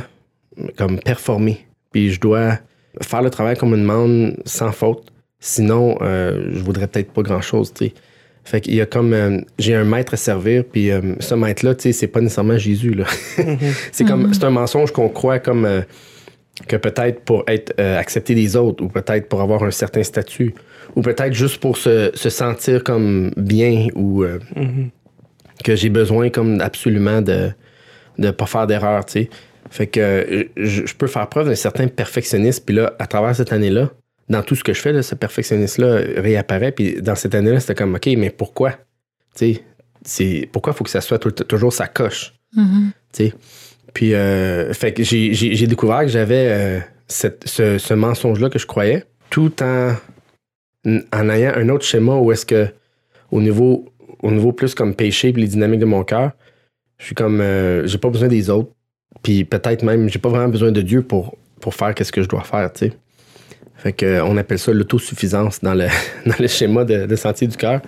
Speaker 4: comme performer. Puis je dois faire le travail qu'on me demande sans faute. Sinon, euh, je voudrais peut-être pas grand-chose, tu sais. Fait qu'il y a comme... euh, j'ai un maître à servir, puis euh, ce maître-là, tu sais, c'est pas nécessairement Jésus, là. c'est comme... C'est un mensonge qu'on croit comme... que peut-être pour être accepté des autres, ou peut-être pour avoir un certain statut, ou peut-être juste pour se, se sentir comme bien, ou euh,
Speaker 3: Mhm.
Speaker 4: que j'ai besoin comme absolument de ne pas faire d'erreur, tu sais. Fait que euh, je, je peux faire preuve d'un certain perfectionnisme, puis là, à travers cette année-là, dans tout ce que je fais, là, ce perfectionniste-là réapparaît, puis dans cette année-là, c'était comme, OK, mais pourquoi? Tu sais, c'est, pourquoi il faut que ça soit toujours sa coche?
Speaker 2: Mhm.
Speaker 4: tu sais. Puis, euh, fait que j'ai, découvert que j'avais euh, cette- ce, ce mensonge-là que je croyais, tout en, en ayant un autre schéma où est-ce que, au niveau, au niveau plus comme péché puis les dynamiques de mon cœur, je suis comme, euh, j'ai pas besoin des autres. Puis peut-être même, j'ai pas vraiment besoin de Dieu pour, pour faire qu'est-ce que je dois faire, tu. Fait que, on appelle ça l'autosuffisance dans le, dans le schéma de, de sentier du cœur.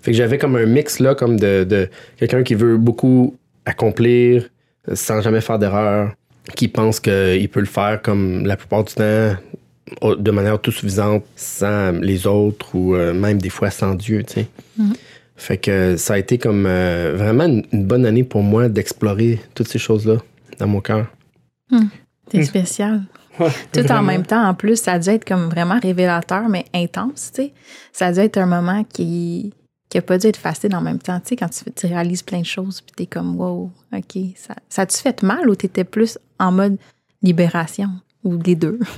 Speaker 4: Fait que j'avais comme un mix là, comme de, de quelqu'un qui veut beaucoup accomplir euh, sans jamais faire d'erreur, qui pense qu'il peut le faire comme la plupart du temps de manière autosuffisante sans les autres ou euh, même des fois sans Dieu, tu sais.
Speaker 2: Mhm.
Speaker 4: Fait que ça a été comme euh, vraiment une, une bonne année pour moi d'explorer toutes ces choses-là dans mon cœur.
Speaker 2: C'est
Speaker 3: Mm.
Speaker 2: spécial.
Speaker 3: Ouais,
Speaker 2: Tout en même temps, en plus, ça a dû être comme vraiment révélateur, mais intense, tu sais. Ça a dû être un moment qui qui a pas dû être facile en même temps, tu sais, quand tu, tu réalises plein de choses, puis t'es comme, wow, OK. Ça, ça a-tu fait mal ou t'étais plus en mode libération ou les deux?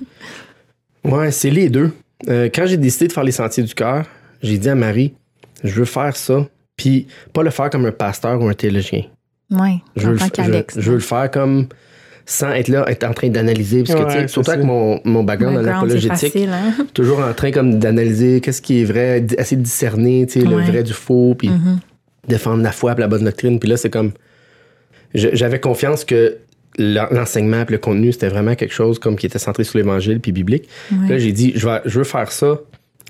Speaker 4: Ouais, c'est les deux. Euh, quand j'ai décidé de faire les sentiers du cœur, j'ai dit à Marie, je veux faire ça, puis pas le faire comme un pasteur ou un théologien.
Speaker 2: Oui,
Speaker 4: Je
Speaker 2: en
Speaker 4: veux,
Speaker 2: tant
Speaker 4: le,
Speaker 2: qu'Alex.
Speaker 4: je, je veux le faire comme sans être là, être en train d'analyser. Parce que,
Speaker 3: Ouais,
Speaker 4: tu sais,
Speaker 3: c'est
Speaker 4: surtout
Speaker 3: ça.
Speaker 4: avec mon, mon background en apologétique,
Speaker 2: facile, hein?
Speaker 4: toujours en train comme d'analyser qu'est-ce qui est vrai, essayer de discerner, tu sais, le vrai du faux, puis
Speaker 2: Mhm.
Speaker 4: défendre la foi, puis la bonne doctrine. Puis là, c'est comme. J'avais confiance que l'enseignement le contenu, c'était vraiment quelque chose comme qui était centré sur l'évangile puis biblique.
Speaker 2: Ouais.
Speaker 4: Là, j'ai dit, je, vais, je veux faire ça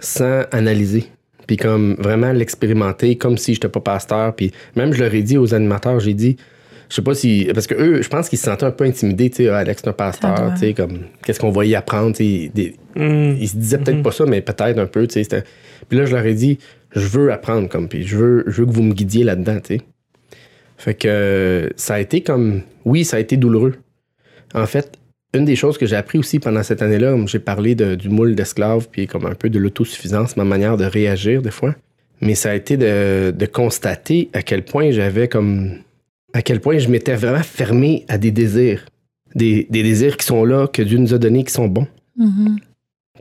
Speaker 4: sans analyser. Puis comme vraiment l'expérimenter comme si j'étais pas pasteur. Puis même, je leur ai dit aux animateurs, j'ai dit, je sais pas si. Parce que eux, je pense qu'ils se sentaient un peu intimidés, tu sais, Ah, Alex, c'est un pasteur, tu sais, comme, qu'est-ce qu'on va y apprendre, tu sais. des-
Speaker 3: Mm.
Speaker 4: Ils se disaient peut-être
Speaker 3: Mhm.
Speaker 4: pas ça, mais peut-être un peu, tu sais. c'était- Puis là, je leur ai dit, je veux apprendre, comme, puis je veux, je veux que vous me guidiez là-dedans, tu sais. Fait que euh, ça a été comme. Oui, ça a été douloureux. En fait, une des choses que j'ai appris aussi pendant cette année-là, comme j'ai parlé de- du moule d'esclave, puis comme un peu de l'autosuffisance, ma manière de réagir des fois. Mais ça a été de, de constater à quel point j'avais comme. À quel point je m'étais vraiment fermé à des désirs. Des, des désirs qui sont là, que Dieu nous a donnés, qui sont bons.
Speaker 2: Mhm.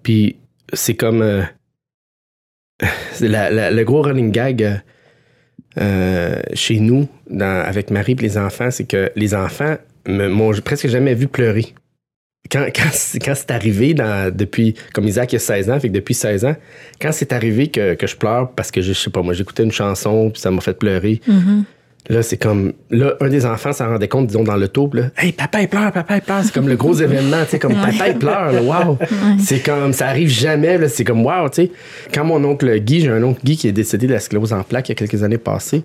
Speaker 4: Puis c'est comme. euh, c'est la- la- le gros running gag euh, chez nous, avec Marie et les enfants, c'est que les enfants m'ont presque jamais vu pleurer. Quand, quand, c'est- arrivé, depuis, comme Isaac a 16 ans, fait depuis 16 ans, quand c'est arrivé que, je pleure parce que, je, je sais pas, moi, j'écoutais une chanson, puis ça m'a fait pleurer,
Speaker 2: Mhm.
Speaker 4: Là, c'est comme. Là, un des enfants s'en rendait compte, disons, dans le taupe, là. Hey, papa, il pleure, papa, il pleure. C'est comme le gros événement, tu sais, comme papa, il pleure, là, wow. C'est comme. Ça arrive jamais, là. C'est comme, wow, tu sais. Quand mon oncle Guy, j'ai un oncle Guy qui est décédé de la sclérose en plaques il y a quelques années passées.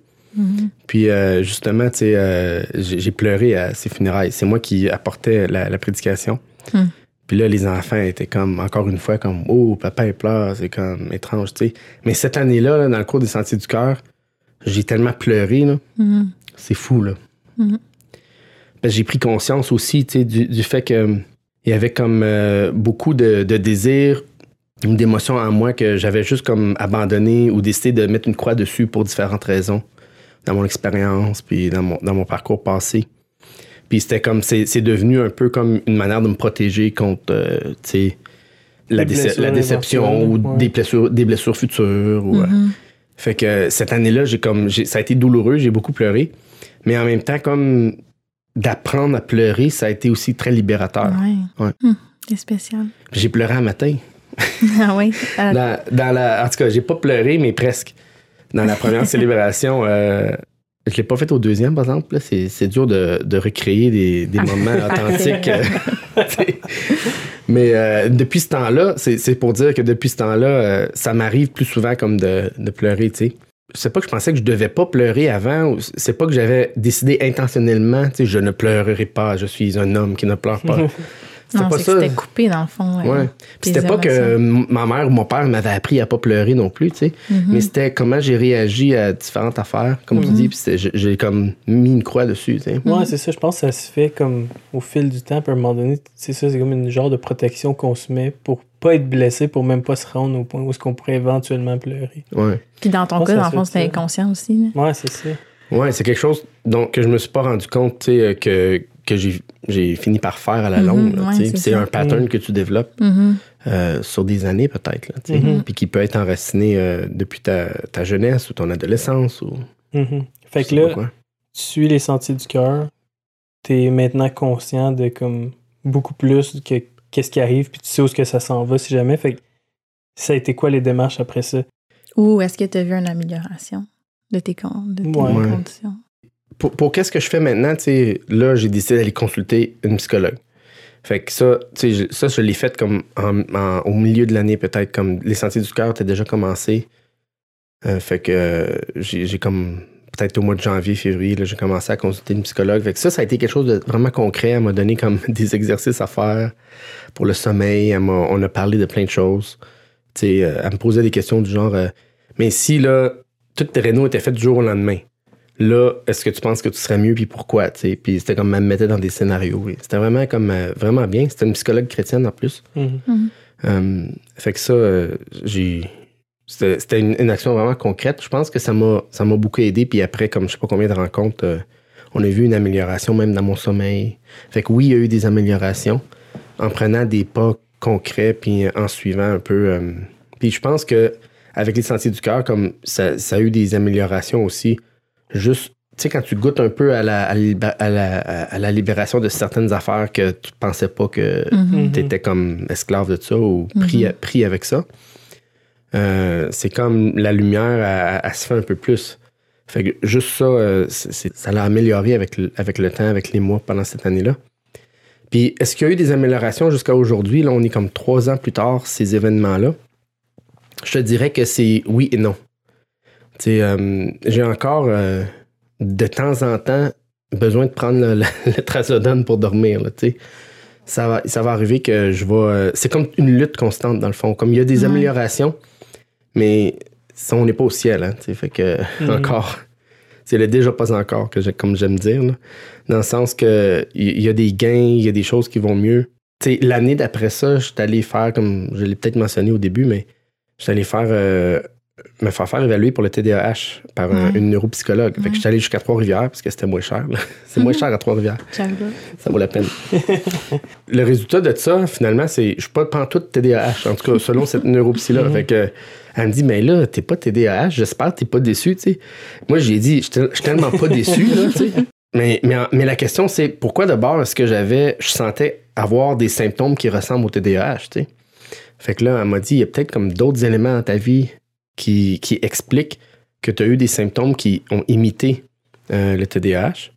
Speaker 4: Puis, euh, justement, tu sais, euh, j'ai pleuré à ses funérailles. C'est moi qui apportais la, la prédication.
Speaker 2: Hmm.
Speaker 4: Puis là, les enfants étaient comme, encore une fois, comme, oh, papa, il pleure. C'est comme étrange, tu sais. Mais cette année-là, là, dans le cours des Sentiers du Cœur, j'ai tellement pleuré, là.
Speaker 2: Mhm.
Speaker 4: C'est fou, là.
Speaker 2: Mhm.
Speaker 4: Parce que j'ai pris conscience aussi, tu sais, du, du fait que euh, il y avait comme euh, beaucoup de, de désirs ou d'émotions en moi que j'avais juste comme abandonné ou décidé de mettre une croix dessus pour différentes raisons dans mon expérience puis dans mon, dans mon parcours passé. Puis c'était comme, c'est c'est devenu un peu comme une manière de me protéger contre, euh, tu sais, la, déce- la déception ou
Speaker 3: ouais.
Speaker 4: des, blessures, des blessures futures. Ou, euh,
Speaker 2: Mhm.
Speaker 4: Fait que cette année-là, j'ai comme ça a été douloureux, j'ai beaucoup pleuré, mais en même temps comme d'apprendre à pleurer, ça a été aussi très libérateur.
Speaker 2: Ouais.
Speaker 4: Ouais.
Speaker 2: Hmm. C'est spécial.
Speaker 4: J'ai pleuré un matin.
Speaker 2: ah oui.
Speaker 4: Dans, dans la, en tout cas, j'ai pas pleuré, mais presque. Dans la première célébration, euh, je l'ai pas fait au deuxième, par exemple. C'est, c'est dur de, de recréer des, des moments authentiques. euh, mais euh, depuis ce temps-là, c'est, c'est pour dire que depuis ce temps-là, euh, ça m'arrive plus souvent comme de, de pleurer, tu sais. C'est pas que je pensais que je devais pas pleurer avant, c'est pas que j'avais décidé intentionnellement, tu sais, je ne pleurerai pas, je suis un homme qui ne pleure pas. C'était pas ça.
Speaker 2: c'était coupé dans le fond. euh,
Speaker 4: Ouais. C'était pas que ma mère ou mon père m'avait appris à pas pleurer non plus, tu sais.
Speaker 2: Mhm.
Speaker 4: Mais c'était comment j'ai réagi à différentes affaires, comme tu
Speaker 2: Mhm.
Speaker 4: dis. Puis c'était- j'ai- comme mis une croix dessus, tu sais.
Speaker 3: Ouais, c'est ça. Je pense que ça se fait comme au fil du temps. Puis à un moment donné, c'est ça, c'est comme une genre de protection qu'on se met pour pas être blessé, pour même pas se rendre au point où est-ce qu'on pourrait éventuellement pleurer.
Speaker 4: Ouais.
Speaker 2: Puis dans ton cas, dans le fond, c'était inconscient aussi. là.
Speaker 3: Ouais, c'est ça.
Speaker 4: Ouais, c'est quelque chose donc, que je me suis pas rendu compte, tu sais, euh, que, que j'ai j'ai fini par faire à la
Speaker 2: Mhm,
Speaker 4: longue.
Speaker 2: ouais,
Speaker 4: tu
Speaker 2: c'est
Speaker 4: un pattern que tu développes
Speaker 2: Mhm.
Speaker 4: euh, sur des années peut-être, tu.
Speaker 3: Mhm.
Speaker 4: Puis qui peut être enraciné euh, depuis ta, ta jeunesse ou ton adolescence ou.
Speaker 3: Fait que là,
Speaker 4: quoi.
Speaker 3: tu suis les sentiers du cœur. T'es maintenant conscient de comme beaucoup plus que qu'est-ce qui arrive, puis tu sais où est-ce que ça s'en va si jamais. Fait que ça a été quoi les démarches après ça?
Speaker 2: Ou est-ce que tu as vu une amélioration de tes, con- de tes
Speaker 3: Ouais.
Speaker 4: Ouais.
Speaker 2: conditions?
Speaker 4: Pour, pour qu'est-ce que je fais maintenant, là, j'ai décidé d'aller consulter une psychologue. Fait que ça, ça, je l'ai fait comme au milieu de l'année, peut-être, comme les sentiers du cœur étaient déjà commencé. Euh, fait que euh, j'ai comme, peut-être au mois de janvier, février, j'ai commencé à consulter une psychologue. Fait que ça, ça a été quelque chose de vraiment concret. Elle m'a donné comme des exercices à faire pour le sommeil. Elle m'a- on a parlé de plein de choses. Tu sais, euh, elle me posait des questions du genre, mais si, là, toutes tes rénaux étaient faites du jour au lendemain, là, est-ce que tu penses que tu serais mieux, puis pourquoi, tu sais? Puis c'était comme, elle me mettait dans des scénarios. C'était vraiment comme, euh, vraiment bien. C'était une psychologue chrétienne en plus.
Speaker 3: Mhm.
Speaker 4: Euh, fait que ça, euh, j'ai... C'était c'était une, une action vraiment concrète. Je pense que ça m'a ça m'a beaucoup aidé. Puis après, comme je sais pas combien de rencontres, euh, on a vu une amélioration même dans mon sommeil. Fait que oui, il y a eu des améliorations en prenant des pas concrets puis en suivant un peu. euh, puis je pense que avec les sentiers du cœur, comme ça, ça a eu des améliorations aussi. Juste, tu sais, quand tu goûtes un peu à la, à, la, à la- à la libération de certaines affaires que tu pensais pas que
Speaker 2: Mhm.
Speaker 4: tu étais comme esclave de ça ou pris,
Speaker 2: Mhm.
Speaker 4: pris avec ça. Euh, c'est comme la lumière, elle, elle se fait un peu plus. Fait que juste ça, euh, c'est- ça l'a amélioré avec le, avec le temps, avec les mois pendant cette année-là. Puis est-ce qu'il y a eu des améliorations jusqu'à aujourd'hui? Là, on est comme trois ans plus tard, ces événements-là. Je te dirais que c'est oui et non. Euh, j'ai encore euh, de temps en temps besoin de prendre le, le, trazodone pour dormir. Là, ça, va, ça va arriver que je vais. euh, c'est comme une lutte constante, dans le fond. Comme il y a des
Speaker 2: Ouais.
Speaker 4: améliorations, mais ça, on n'est pas au ciel. Hein, fait que
Speaker 3: Mhm.
Speaker 4: encore. C'est le déjà pas encore, que comme j'aime dire. là. dans le sens que il y, y a des gains, il y a des choses qui vont mieux. L'année d'après ça, je suis allé faire, comme je l'ai peut-être mentionné au début, mais je suis allé faire, me faire faire évaluer pour le TDAH par un-
Speaker 2: Ouais.
Speaker 4: une neuropsychologue. Fait que je suis allé jusqu'à Trois-Rivières parce que c'était moins cher. C'est moins cher à Trois-Rivières. Ça vaut la peine. le résultat de ça, finalement, c'est je suis pas pantoute TDAH, en tout cas, selon cette neuropsy-là.
Speaker 3: Mhm.
Speaker 4: Fait que, elle me dit, mais là, t'es pas TDAH, j'espère que t'es pas déçu, tu sais. Moi, j'ai dit, je suis tellement pas déçu, là, tu sais. Mais, mais, mais la question, c'est pourquoi d'abord est-ce que j'avais, je sentais avoir des symptômes qui ressemblent au TDAH, tu sais? Fait que là, elle m'a dit, il y a peut-être comme d'autres éléments dans ta vie qui, qui expliquent que tu as eu des symptômes qui ont imité euh, le TDAH.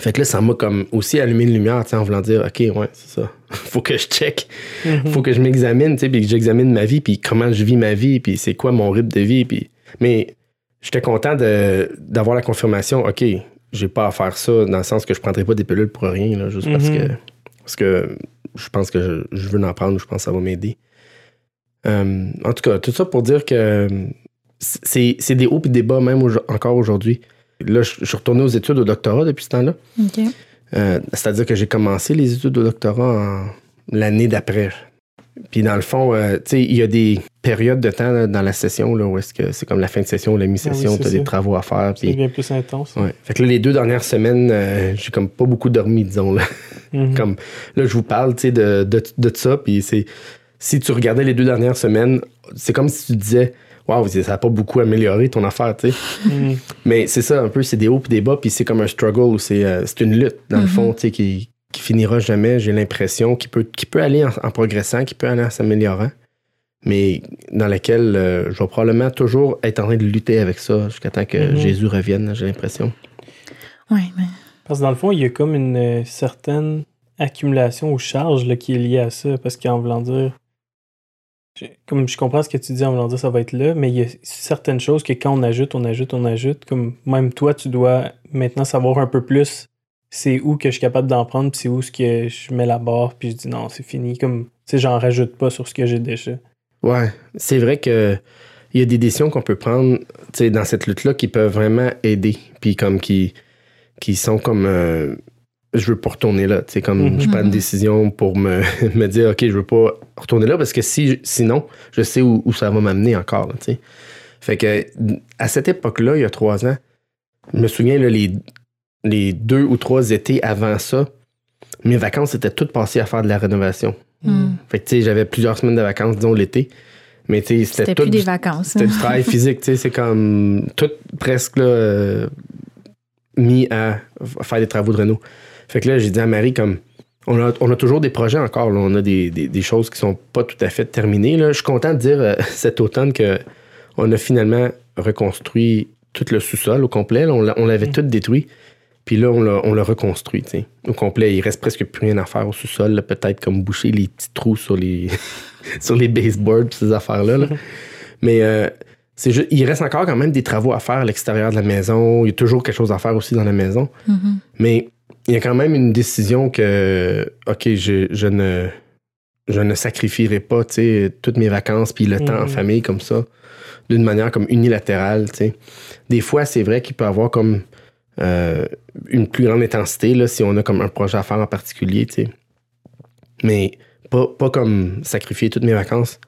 Speaker 4: Fait que là, ça m'a comme aussi allumé une lumière, en voulant dire, OK, ouais, c'est ça. Faut que je check.
Speaker 3: Mhm.
Speaker 4: Faut que je m'examine, tu sais, puis que j'examine ma vie, puis comment je vis ma vie, puis c'est quoi mon rythme de vie. Puis... Mais j'étais content d'avoir la confirmation, OK, j'ai pas à faire ça, dans le sens que je prendrai pas des pilules pour rien, là, juste parce
Speaker 3: Mhm.
Speaker 4: que parce que je pense que je, je veux en prendre, je pense que ça va m'aider. Euh, en tout cas, tout ça pour dire que c'est, c'est des hauts et des bas, même encore aujourd'hui. Là, je, je suis retourné aux études au doctorat depuis ce temps-là. Euh, c'est-à-dire que j'ai commencé les études au doctorat en- l'année d'après. Puis dans le fond, euh, tu sais, il y a des périodes de temps là, dans la session là, où est-ce que c'est comme la fin de session ou la mi-session,
Speaker 3: Ah oui,
Speaker 4: tu as des travaux à faire.
Speaker 3: C'est bien plus intense.
Speaker 4: ouais. Fait que là, les deux dernières semaines, euh, j'ai comme pas beaucoup dormi, disons. Là,
Speaker 3: Mhm.
Speaker 4: comme, là je vous parle de, de, de ça. Puis c'est si tu regardais les deux dernières semaines, c'est comme si tu disais Waouh, ça n'a pas beaucoup amélioré ton affaire, tu sais.
Speaker 3: Mhm.
Speaker 4: Mais c'est ça, un peu, c'est des hauts et des bas, puis c'est comme un struggle, ou c'est euh, c'est une lutte, dans le
Speaker 2: Mhm.
Speaker 4: fond, tu sais, qui, qui finira jamais, j'ai l'impression, qui peut, qui peut aller en, en progressant, qui peut aller en s'améliorant, mais dans laquelle euh, je vais probablement toujours être en train de lutter avec ça jusqu'à temps que
Speaker 3: Mhm.
Speaker 4: Jésus revienne, j'ai l'impression.
Speaker 2: Ouais, mais.
Speaker 3: Parce que dans le fond, il y a comme une euh, certaine accumulation ou charge là, qui est liée à ça. Parce qu'en voulant dire. Comme je comprends ce que tu dis en voulant dire ça va être là, mais il y a certaines choses que quand on ajoute, on ajoute, on ajoute. Comme même toi, tu dois maintenant savoir un peu plus c'est où que je suis capable d'en prendre, puis c'est où ce que je mets la barre, puis je dis non, c'est fini. Comme, tu sais, j'en rajoute pas sur ce que j'ai déjà.
Speaker 4: Ouais, c'est vrai que il y a des décisions qu'on peut prendre dans cette lutte-là qui peuvent vraiment aider, puis comme qui, qui sont comme euh, je veux pas retourner là, tu sais, comme
Speaker 3: Mhm.
Speaker 4: je prends une
Speaker 2: Mhm.
Speaker 4: décision pour me, me dire ok, je veux pas retourner là parce que si sinon, je sais où, où ça va m'amener encore, là, tu sais. Fait que à cette époque-là, il y a trois ans, je me souviens là, les, les deux ou trois étés avant ça, mes vacances étaient toutes passées à faire de la rénovation.
Speaker 2: Hmm.
Speaker 4: Fait que tu sais, j'avais plusieurs semaines de vacances, disons l'été. Mais tu sais, c'était tout
Speaker 2: plus
Speaker 4: du,
Speaker 2: des vacances.
Speaker 4: c'était
Speaker 2: hein.
Speaker 4: du travail physique, tu sais, c'est comme tout presque là, euh, mis à faire des travaux de réno. Fait que là, j'ai dit à Marie comme on a, on a toujours des projets encore, là. on a des, des- des choses qui sont pas tout à fait terminées. Là. Je suis content de dire euh, cet automne que on a finalement reconstruit tout le sous-sol au complet. là. On l'a- on l'avait
Speaker 3: Mm.
Speaker 4: tout détruit. Puis là, on l'a, on l'a reconstruit, tu sais, au complet. Il reste presque plus rien à faire au sous-sol. Peut-être comme boucher les petits trous sur les, sur les baseboards, ces affaires-là. là. Mais euh, c'est juste, il reste encore quand même des travaux à faire à l'extérieur de la maison. Il y a toujours quelque chose à faire aussi dans la maison.
Speaker 2: Mhm.
Speaker 4: Mais il y a quand même une décision que, OK, je, je ne, je ne sacrifierai pas, toutes mes vacances puis le temps en
Speaker 3: Mhm.
Speaker 4: famille comme ça, d'une manière comme unilatérale. Des fois, c'est vrai qu'il peut y avoir comme euh, une plus grande intensité, là, si on a comme un projet à faire en particulier, tu sais. Mais pas, pas comme sacrifier toutes mes vacances,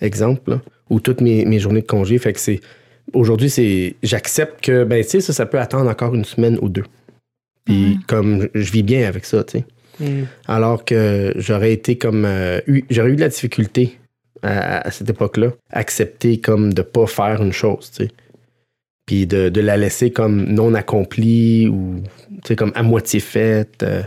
Speaker 4: exemple, là, ou toutes mes, mes journées de congé. Fait que c'est. Aujourd'hui, c'est. J'accepte que, ben, tu sais, ça, ça peut attendre encore une semaine ou deux. Puis,
Speaker 2: Mhm.
Speaker 4: comme je- vis bien avec ça, tu sais.
Speaker 3: Mhm.
Speaker 4: Alors que j'aurais été comme. euh, eu- j'aurais eu de la difficulté à, à cette époque-là, accepter comme de pas faire une chose, tu sais. Puis de, de la laisser comme non accomplie ou, tu sais, comme à moitié faite. euh.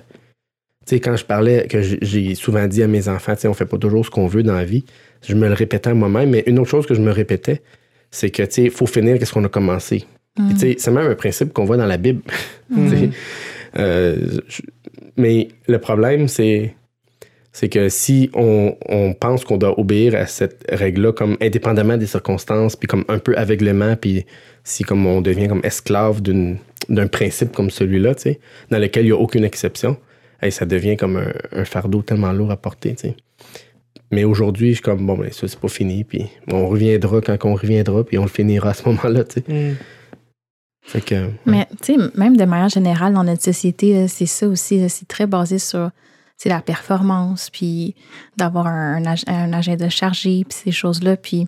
Speaker 4: Tu sais, quand je parlais, que j'ai- souvent dit à mes enfants, tu sais, on fait pas toujours ce qu'on veut dans la vie, je me le répétais à moi-même, mais une autre chose que je me répétais, c'est que, tu sais, il faut finir qu'est-ce qu'on a commencé. Sais, c'est même un principe qu'on voit dans la Bible. Sais, euh, je- mais le problème, c'est C'est que si on, on pense qu'on doit obéir à cette règle-là, comme indépendamment des circonstances, puis comme un peu aveuglément, puis si comme on devient comme esclave d'un principe comme celui-là, dans lequel il n'y a aucune exception, hey, ça devient comme un, un fardeau tellement lourd à porter. Mais aujourd'hui, je suis comme, bon, ben, ça, c'est pas fini, puis on reviendra quand on reviendra, puis on le finira à ce moment-là.
Speaker 3: Mm.
Speaker 4: Fait que,
Speaker 2: Mais tu sais, même de manière générale, dans notre société, c'est ça aussi, c'est très basé sur la performance, puis d'avoir un, un ag- un agenda chargé, puis ces choses-là. Puis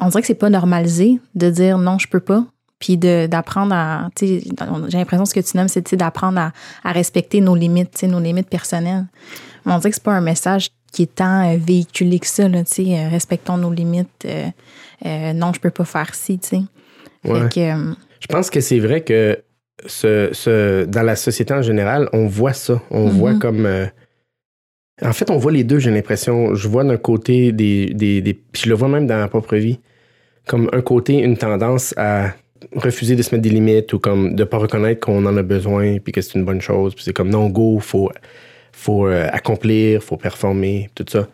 Speaker 2: on dirait que c'est pas normalisé de dire non, je peux pas, puis d'apprendre à. J'ai l'impression que ce que tu nommes, c'est d'apprendre à, à respecter nos limites, nos limites personnelles. Mais on dirait que c'est pas un message qui est tant euh, véhiculé que ça, là, tu sais, euh, respectons nos limites, euh, euh, non, je peux pas faire ci, tu sais.
Speaker 4: ouais.
Speaker 2: Fait que,
Speaker 4: Je pense que c'est vrai que ce, ce- dans la société en général, on voit ça. On
Speaker 2: Mhm.
Speaker 4: voit comme. euh, en fait, on voit les deux, j'ai l'impression. Je vois d'un côté des, des, des- Puis je le vois même dans ma propre vie. Comme un côté, une tendance à refuser de se mettre des limites ou comme de pas reconnaître qu'on en a besoin puis que c'est une bonne chose. Puis c'est comme non, go, faut, faut euh, accomplir, faut performer, tout ça.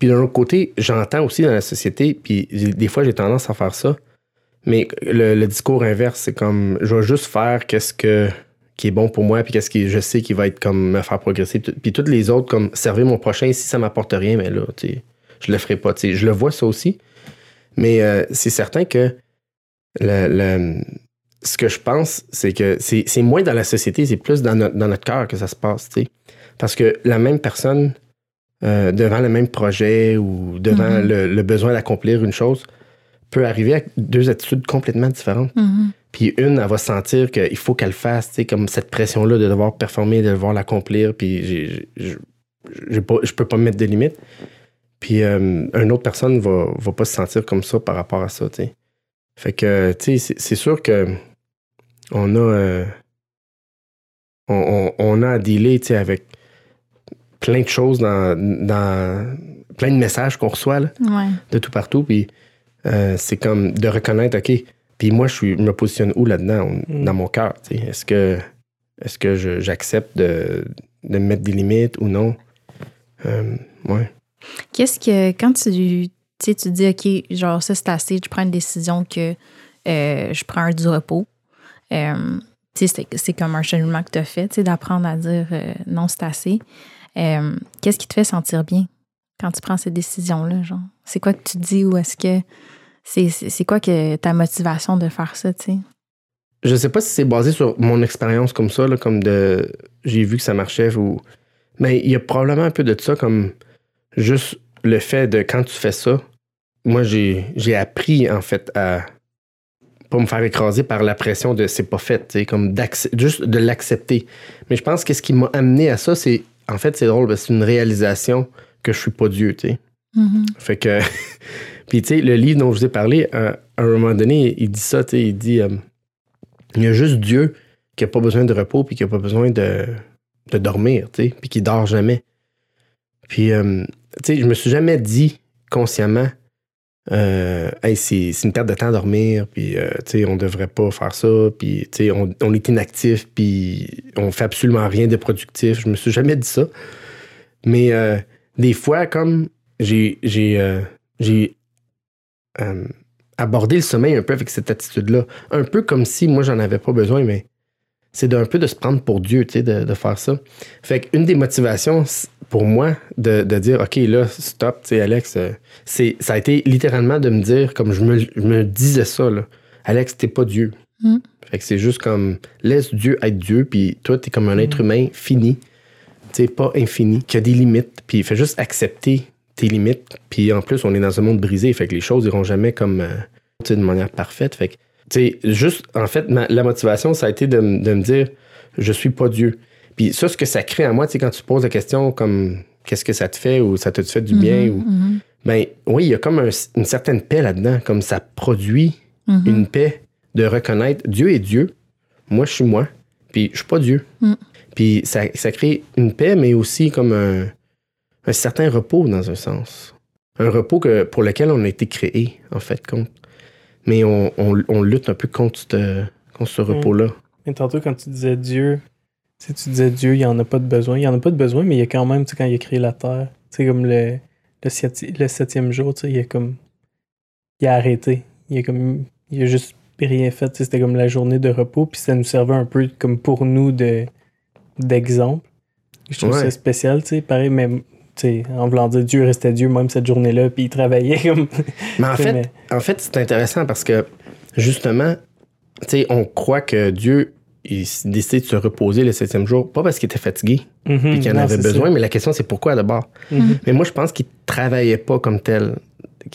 Speaker 4: Puis d'un autre côté, j'entends aussi dans la société, puis des fois j'ai tendance à faire ça, mais le, le discours inverse, c'est comme je vais juste faire qu'est-ce que qui est bon pour moi, puis qu'est-ce que je sais qui va être comme me faire progresser. Puis, tout- puis toutes les autres, comme servir mon prochain, si ça m'apporte rien, mais là, tu sais, je le ferai pas. tu sais. Je le vois ça aussi. Mais euh, c'est certain que le, le- ce que je pense, c'est que c'est moins dans la société, c'est plus dans notre, dans notre cœur que ça se passe. tu sais. Parce que la même personne, euh, devant le même projet ou devant
Speaker 2: Mhm.
Speaker 4: le, le besoin d'accomplir une chose, peut arriver avec deux attitudes complètement différentes.
Speaker 2: mhm.
Speaker 4: Puis une, elle va sentir qu'il faut qu'elle fasse, tu sais, comme cette pression-là de devoir performer, de devoir l'accomplir, puis j'ai- j'ai- j'ai pas- je peux pas me mettre de limites. Puis euh, une autre personne va, va pas se sentir comme ça par rapport à ça, tu sais. Fait que, tu sais, c'est- c'est sûr que on a, euh, on, on- on a à dealer, tu sais, avec plein de choses dans, dans plein de messages qu'on reçoit, là
Speaker 2: Ouais.
Speaker 4: de tout partout. Puis euh, c'est comme de reconnaître, OK, puis moi, je suis, me positionne où là-dedans,
Speaker 3: Mm.
Speaker 4: dans mon cœur? Est-ce que, est-ce que je- j'accepte de, de me mettre des limites ou non? Euh, ouais.
Speaker 2: Qu'est-ce que, quand tu, tu dis, OK, genre, ça, c'est assez, je prends une décision que euh, je prends du repos. Euh, c'est- comme un cheminement que tu as fait, tu sais, d'apprendre à dire euh, non, c'est assez. Qu'est-ce qui te fait sentir bien? Quand tu prends cette décision-là, genre? C'est quoi que tu dis ou est-ce que c'est c'est- quoi que ta motivation de faire ça, tu sais?
Speaker 4: Je sais pas si c'est basé sur mon expérience comme ça, là, comme de j'ai vu que ça marchait ou. Mais il y a probablement un peu de ça, comme juste le fait de quand tu fais ça, moi j'ai appris en fait à pas me faire écraser par la pression de c'est pas fait, comme juste de l'accepter. Mais je pense que ce qui m'a amené à ça, c'est en fait c'est drôle, c'est une réalisation que je suis pas Dieu, tu sais.
Speaker 2: Mhm.
Speaker 4: Fait que. Puis, tu sais, le livre dont je vous ai parlé, à un moment donné, il dit ça, tu sais, il dit euh, il y a juste Dieu qui a pas besoin de repos puis qui a pas besoin de, de dormir, tu sais, puis qui dort jamais. Puis, euh, tu sais, je me suis jamais dit consciemment, euh, hey, c'est c'est une perte de temps à dormir, puis, euh, tu sais, on devrait pas faire ça, puis, tu sais, on, on est inactif, puis on fait absolument rien de productif. Je me suis jamais dit ça. Mais euh, des fois, comme j'ai euh, euh, abordé le sommeil un peu avec cette attitude-là, un peu comme si moi j'en avais pas besoin, mais c'est d'un peu de se prendre pour Dieu, tu sais, de, de faire ça. Fait qu'une des motivations pour moi de, de dire OK, là, stop, tu sais, Alex, euh, c'est ça a été littéralement de me dire, comme je me, je me disais ça, là, Alex, t'es pas Dieu.
Speaker 2: Mm.
Speaker 4: Fait que c'est juste comme laisse Dieu être Dieu, puis toi, t'es comme un être humain fini pas infini, qui a des limites, puis il fait juste accepter tes limites. Puis en plus, on est dans un monde brisé, fait que les choses iront jamais comme, euh, de manière parfaite. Fait que, tu sais, juste, en fait, ma- la motivation, ça a été de, de me dire, je suis pas Dieu. Puis ça, ce que ça crée à moi, tu sais, quand tu poses la question comme, qu'est-ce que ça te fait ou ça te fait du bien,
Speaker 2: Mhm,
Speaker 4: ou,
Speaker 2: mhm,
Speaker 4: ben oui, il y a comme un- une certaine paix là-dedans, comme ça produit
Speaker 2: mhm.
Speaker 4: une paix de reconnaître Dieu est Dieu, moi je suis moi, puis je suis pas Dieu. Puis ça, ça crée une paix, mais aussi comme un, un certain repos dans un sens. Un repos que, pour lequel on a été créé, en fait, compte. Mais on, on- on lutte un peu contre ce, contre ce
Speaker 3: Mm.
Speaker 4: repos-là.
Speaker 3: Et tantôt, quand tu disais Dieu, Tu, tu disais Dieu, il n'y en a pas de besoin. Il n'y en a pas de besoin, mais il y a quand même, tu sais, quand il a créé la terre, c'est comme le, le, le septième jour, tu sais, il a comme. Il a arrêté. Il a comme. Il a juste rien fait. C'était comme la journée de repos, puis ça nous servait un peu comme pour nous de d'exemple. Je trouve ça spécial, tu sais. Pareil, mais sais, en voulant dire Dieu restait Dieu même cette journée-là, puis il travaillait comme.
Speaker 4: Mais en fait, en fait c'est intéressant parce que justement, on croit que Dieu il décide de se reposer le septième jour, pas parce qu'il était fatigué et mhm. qu'il en avait besoin, mais la question c'est pourquoi d'abord? Mhm. Mais moi, je pense qu'il travaillait pas comme tel.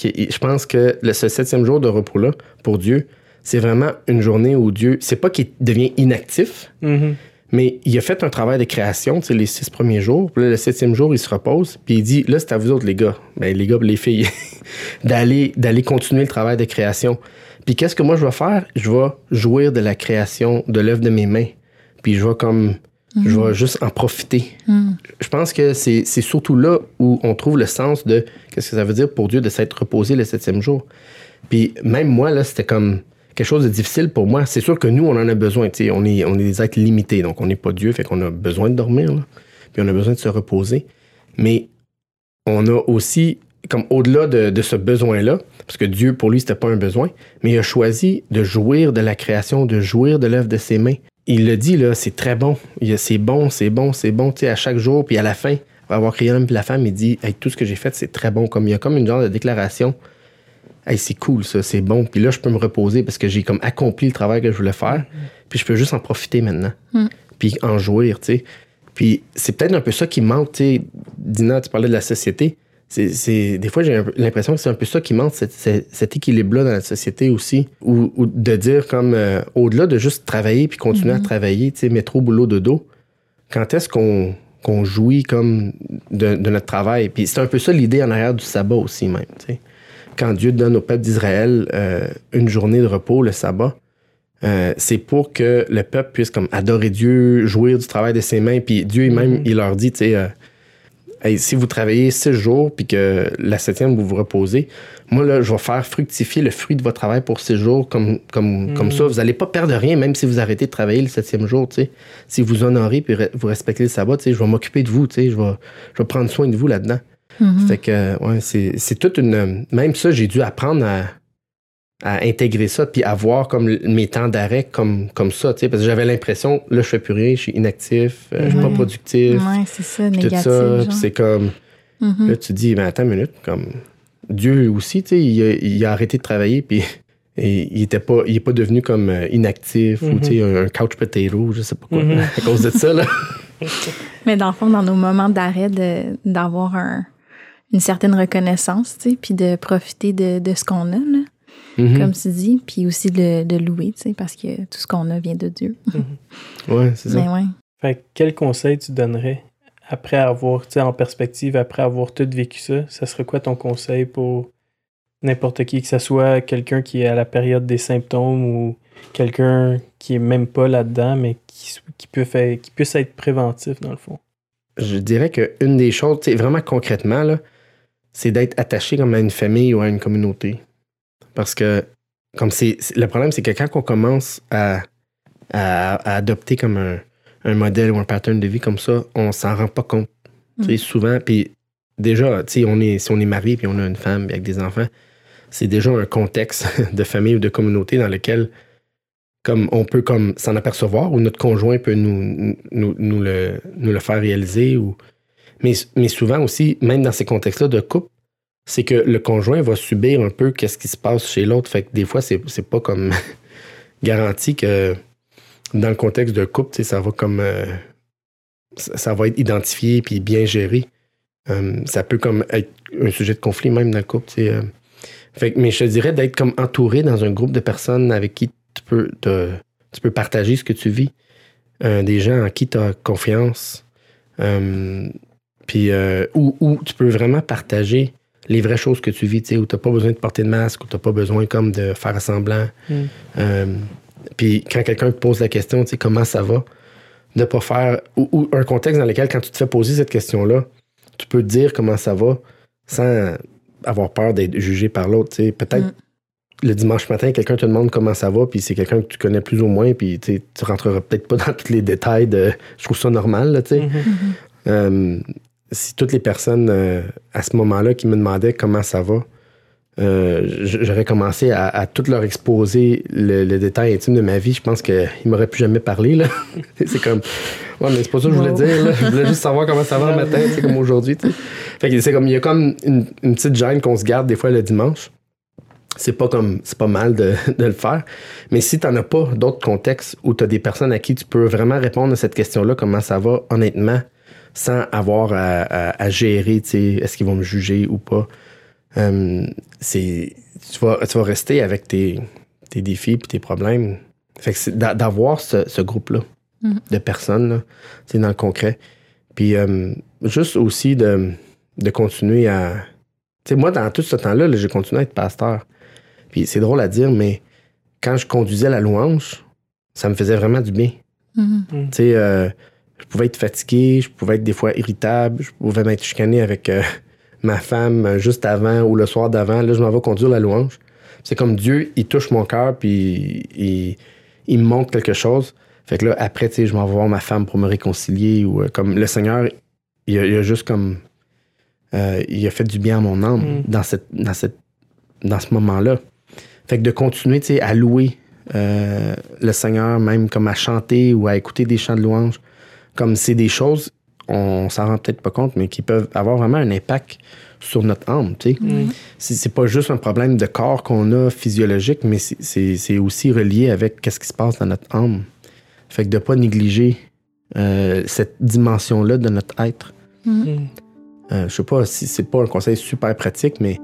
Speaker 4: Je pense que ce septième jour de repos-là, pour Dieu, c'est vraiment une journée où Dieu, c'est pas qu'il devient inactif, mhm. Mais il a fait un travail de création, les six premiers jours. Puis là, le septième jour, il se repose, puis il dit, là, c'est à vous autres, les gars, ben, les gars, les filles, d'aller, d'aller continuer le travail de création. Puis qu'est-ce que moi je vais faire? Je vais jouir de la création, de l'œuvre de mes mains. Puis je vais comme. Je vais mhm. juste en profiter. Mhm. Je pense que c'est surtout là où on trouve le sens de qu'est-ce que ça veut dire pour Dieu de s'être reposé le septième jour. Puis même moi, là, c'était comme quelque chose de difficile pour moi. C'est sûr que nous, on en a besoin. On est, on est des êtres limités, donc on n'est pas Dieu, fait qu'on a besoin de dormir, puis on a besoin de se reposer. Mais on a aussi comme au-delà de, ce besoin-là, parce que Dieu, pour lui, c'était pas un besoin, mais il a choisi de jouir de la création, de jouir de l'œuvre de ses mains. Il le dit, là, c'est très bon. C'est bon, c'est bon, c'est bon, tu sais, à chaque jour, puis à la fin, avoir créé l'homme et la femme, il dit, hey, tout ce que j'ai fait, c'est très bon. Comme il y a comme une genre de déclaration. Hey, c'est cool, ça, c'est bon. Puis là, je peux me reposer parce que j'ai comme accompli le travail que je voulais faire. Puis je peux juste en profiter maintenant. Mm. Puis en jouir, tu sais. Puis c'est peut-être un peu ça qui manque, tu sais. Dina, tu parlais de la société c'est des fois j'ai l'impression que c'est un peu ça qui manque cet équilibre là dans la société aussi ou, de dire comme euh, au-delà de juste travailler puis continuer à mm-hmm. travailler tu sais métro boulot de dos quand est-ce qu'on qu'on jouit comme de, notre travail? Puis c'est un peu ça l'idée en arrière du sabbat aussi même tu sais quand Dieu donne au peuple d'Israël euh, une journée de repos le sabbat euh, c'est pour que le peuple puisse comme adorer Dieu, jouir du travail de ses mains. Puis Dieu même, mm-hmm. il leur dit, tu sais, si vous travaillez six jours puis que la septième, vous vous reposez, moi, là, je vais faire fructifier le fruit de votre travail pour six jours comme, comme, comme ça. Hmm. Vous n'allez pas perdre rien, même si vous arrêtez de travailler le septième jour. Si vous honorez puis vous respectez le sabbat, je vais m'occuper de vous. Je vais, je vais prendre soin de vous là-dedans. Hmm. Fait que, ouais, c'est toute une. Même ça, j'ai dû apprendre à, à intégrer ça puis avoir comme mes temps d'arrêt comme, comme ça, tu sais, parce que j'avais l'impression, là, je fais plus rien, je suis inactif, euh, je suis pas productif.
Speaker 2: Ouais, c'est ça, négatif.
Speaker 4: Tout ça, c'est comme, mm-hmm. là, tu dis, ben attends une minute, comme, Dieu aussi, tu sais, il, a, arrêté de travailler puis il était pas, il est pas devenu comme euh, inactif ou, tu sais, mm-hmm. un, couch potato, je sais pas quoi, mm-hmm. à cause de ça, là.
Speaker 2: Mais dans le fond, dans nos moments d'arrêt, d'avoir un, une certaine reconnaissance, tu sais, puis de profiter de, de ce qu'on a, là Mhm. comme tu dis, puis aussi de, de louer, tu sais, parce que tout ce qu'on a vient de Dieu.
Speaker 4: Mhm. Oui, c'est ça.
Speaker 2: ouais.
Speaker 3: Fait quel conseil tu donnerais après avoir, tu sais, en perspective, après avoir tout vécu ça? Ça serait quoi ton conseil pour n'importe qui, que ce soit quelqu'un qui est à la période des symptômes ou quelqu'un qui est même pas là-dedans, mais qui, qui, peut faire, qui puisse être préventif dans le fond?
Speaker 4: Je dirais qu'une des choses, vraiment concrètement, là, c'est d'être attaché comme à une famille ou à une communauté. Parce que comme c'est le problème, c'est que quand on commence à, adopter comme un, modèle ou un pattern de vie comme ça, on s'en rend pas compte. Mm. Souvent, puis déjà, on est, si on est marié puis on a une femme avec des enfants, c'est déjà un contexte de famille ou de communauté dans lequel comme on peut comme s'en apercevoir ou notre conjoint peut nous, nous, le, nous le faire réaliser. Ou... Mais, souvent aussi, même dans ces contextes-là de couple, c'est que le conjoint va subir un peu qu'est-ce qui se passe chez l'autre. Fait que des fois, c'est, pas comme garanti que dans le contexte d'un couple, ça va comme euh, ça va être identifié puis bien géré. Euh, ça peut comme être un sujet de conflit même dans le couple. Euh. Fait, mais je te dirais d'être comme entouré dans un groupe de personnes avec qui tu peux, tu peux partager ce que tu vis. des gens en qui tu as confiance. Puis où, où, tu peux vraiment partager les vraies choses que tu vis, tu sais, où tu n'as pas besoin de porter de masque, où tu n'as pas besoin comme de faire semblant. Mm. Euh, puis quand quelqu'un te pose la question, tu sais, comment ça va, de pas faire. Ou, un contexte dans lequel, quand tu te fais poser cette question-là, tu peux te dire comment ça va sans avoir peur d'être jugé par l'autre. Tu sais. Peut-être mm. le dimanche matin, quelqu'un te demande comment ça va, puis c'est quelqu'un que tu connais plus ou moins, puis tu rentreras peut-être pas dans tous les détails de. Je trouve ça normal, tu sais.
Speaker 3: Mhm.
Speaker 4: Euh, si toutes les personnes euh, à ce moment-là qui me demandaient comment ça va, euh, j'aurais commencé à, tout leur exposer le, détail intime de ma vie. Je pense qu'ils m'auraient plus jamais parlé. Là. c'est comme. Ouais, mais c'est pas ça que je voulais dire. Je voulais juste savoir comment ça va le matin, c'est comme aujourd'hui. Fait que c'est comme. Il y a comme une, petite gêne qu'on se garde des fois le dimanche. C'est pas comme. C'est pas mal de, le faire. Mais si t'en as pas d'autres contextes où tu as des personnes à qui tu peux vraiment répondre à cette question-là, comment ça va, honnêtement, sans avoir à, gérer, est-ce qu'ils vont me juger ou pas. Euh, c'est tu vas, tu vas rester avec tes, tes défis et tes problèmes. Fait que d'avoir ce, ce groupe-là mm-hmm. de personnes, c'est dans le concret. Puis euh, juste aussi de, de continuer à. Tu sais, moi, dans tout ce temps-là, j'ai continué à être pasteur. Puis c'est drôle à dire, mais quand je conduisais la louange, ça me faisait vraiment du bien.
Speaker 2: Mm-hmm.
Speaker 4: Tu sais, euh, je pouvais être fatigué, je pouvais être des fois irritable, je pouvais m'être chicané avec ma femme euh, juste avant ou le soir d'avant. Là, je m'en vais conduire la louange. C'est comme Dieu, il touche mon cœur, puis il, il, me montre quelque chose. Fait que là, après, tu sais, je m'en vais voir ma femme pour me réconcilier. Ou euh, comme le Seigneur, il a, juste comme. Euh, il a fait du bien à mon âme mm. dans, cette, dans, cette, dans ce moment-là. Fait que de continuer, tu sais, à louer le Seigneur, même comme à chanter ou à écouter des chants de louange, comme c'est des choses on s'en rend peut-être pas compte, mais qui peuvent avoir vraiment un impact sur notre âme. Tu sais. Mm. C'est pas juste un problème de corps qu'on a physiologique, mais c'est aussi relié avec qu'est-ce qui se passe dans notre âme. Fait que de pas négliger euh, cette dimension-là de notre être.
Speaker 2: Mm.
Speaker 3: Mm.
Speaker 4: Euh, je sais pas si c'est pas un conseil super pratique, mais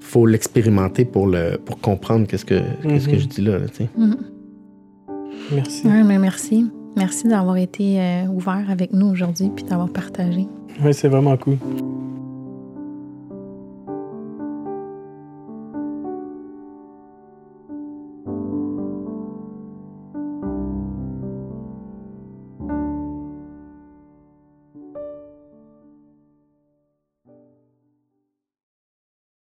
Speaker 4: faut l'expérimenter pour le pour comprendre qu'est-ce que qu'est-ce que
Speaker 3: Mm-hmm.
Speaker 4: je dis là. tu sais.
Speaker 3: Merci.
Speaker 2: Oui, mais merci. Merci d'avoir été euh, ouvert avec nous aujourd'hui puis d'avoir partagé.
Speaker 3: Oui, c'est vraiment cool.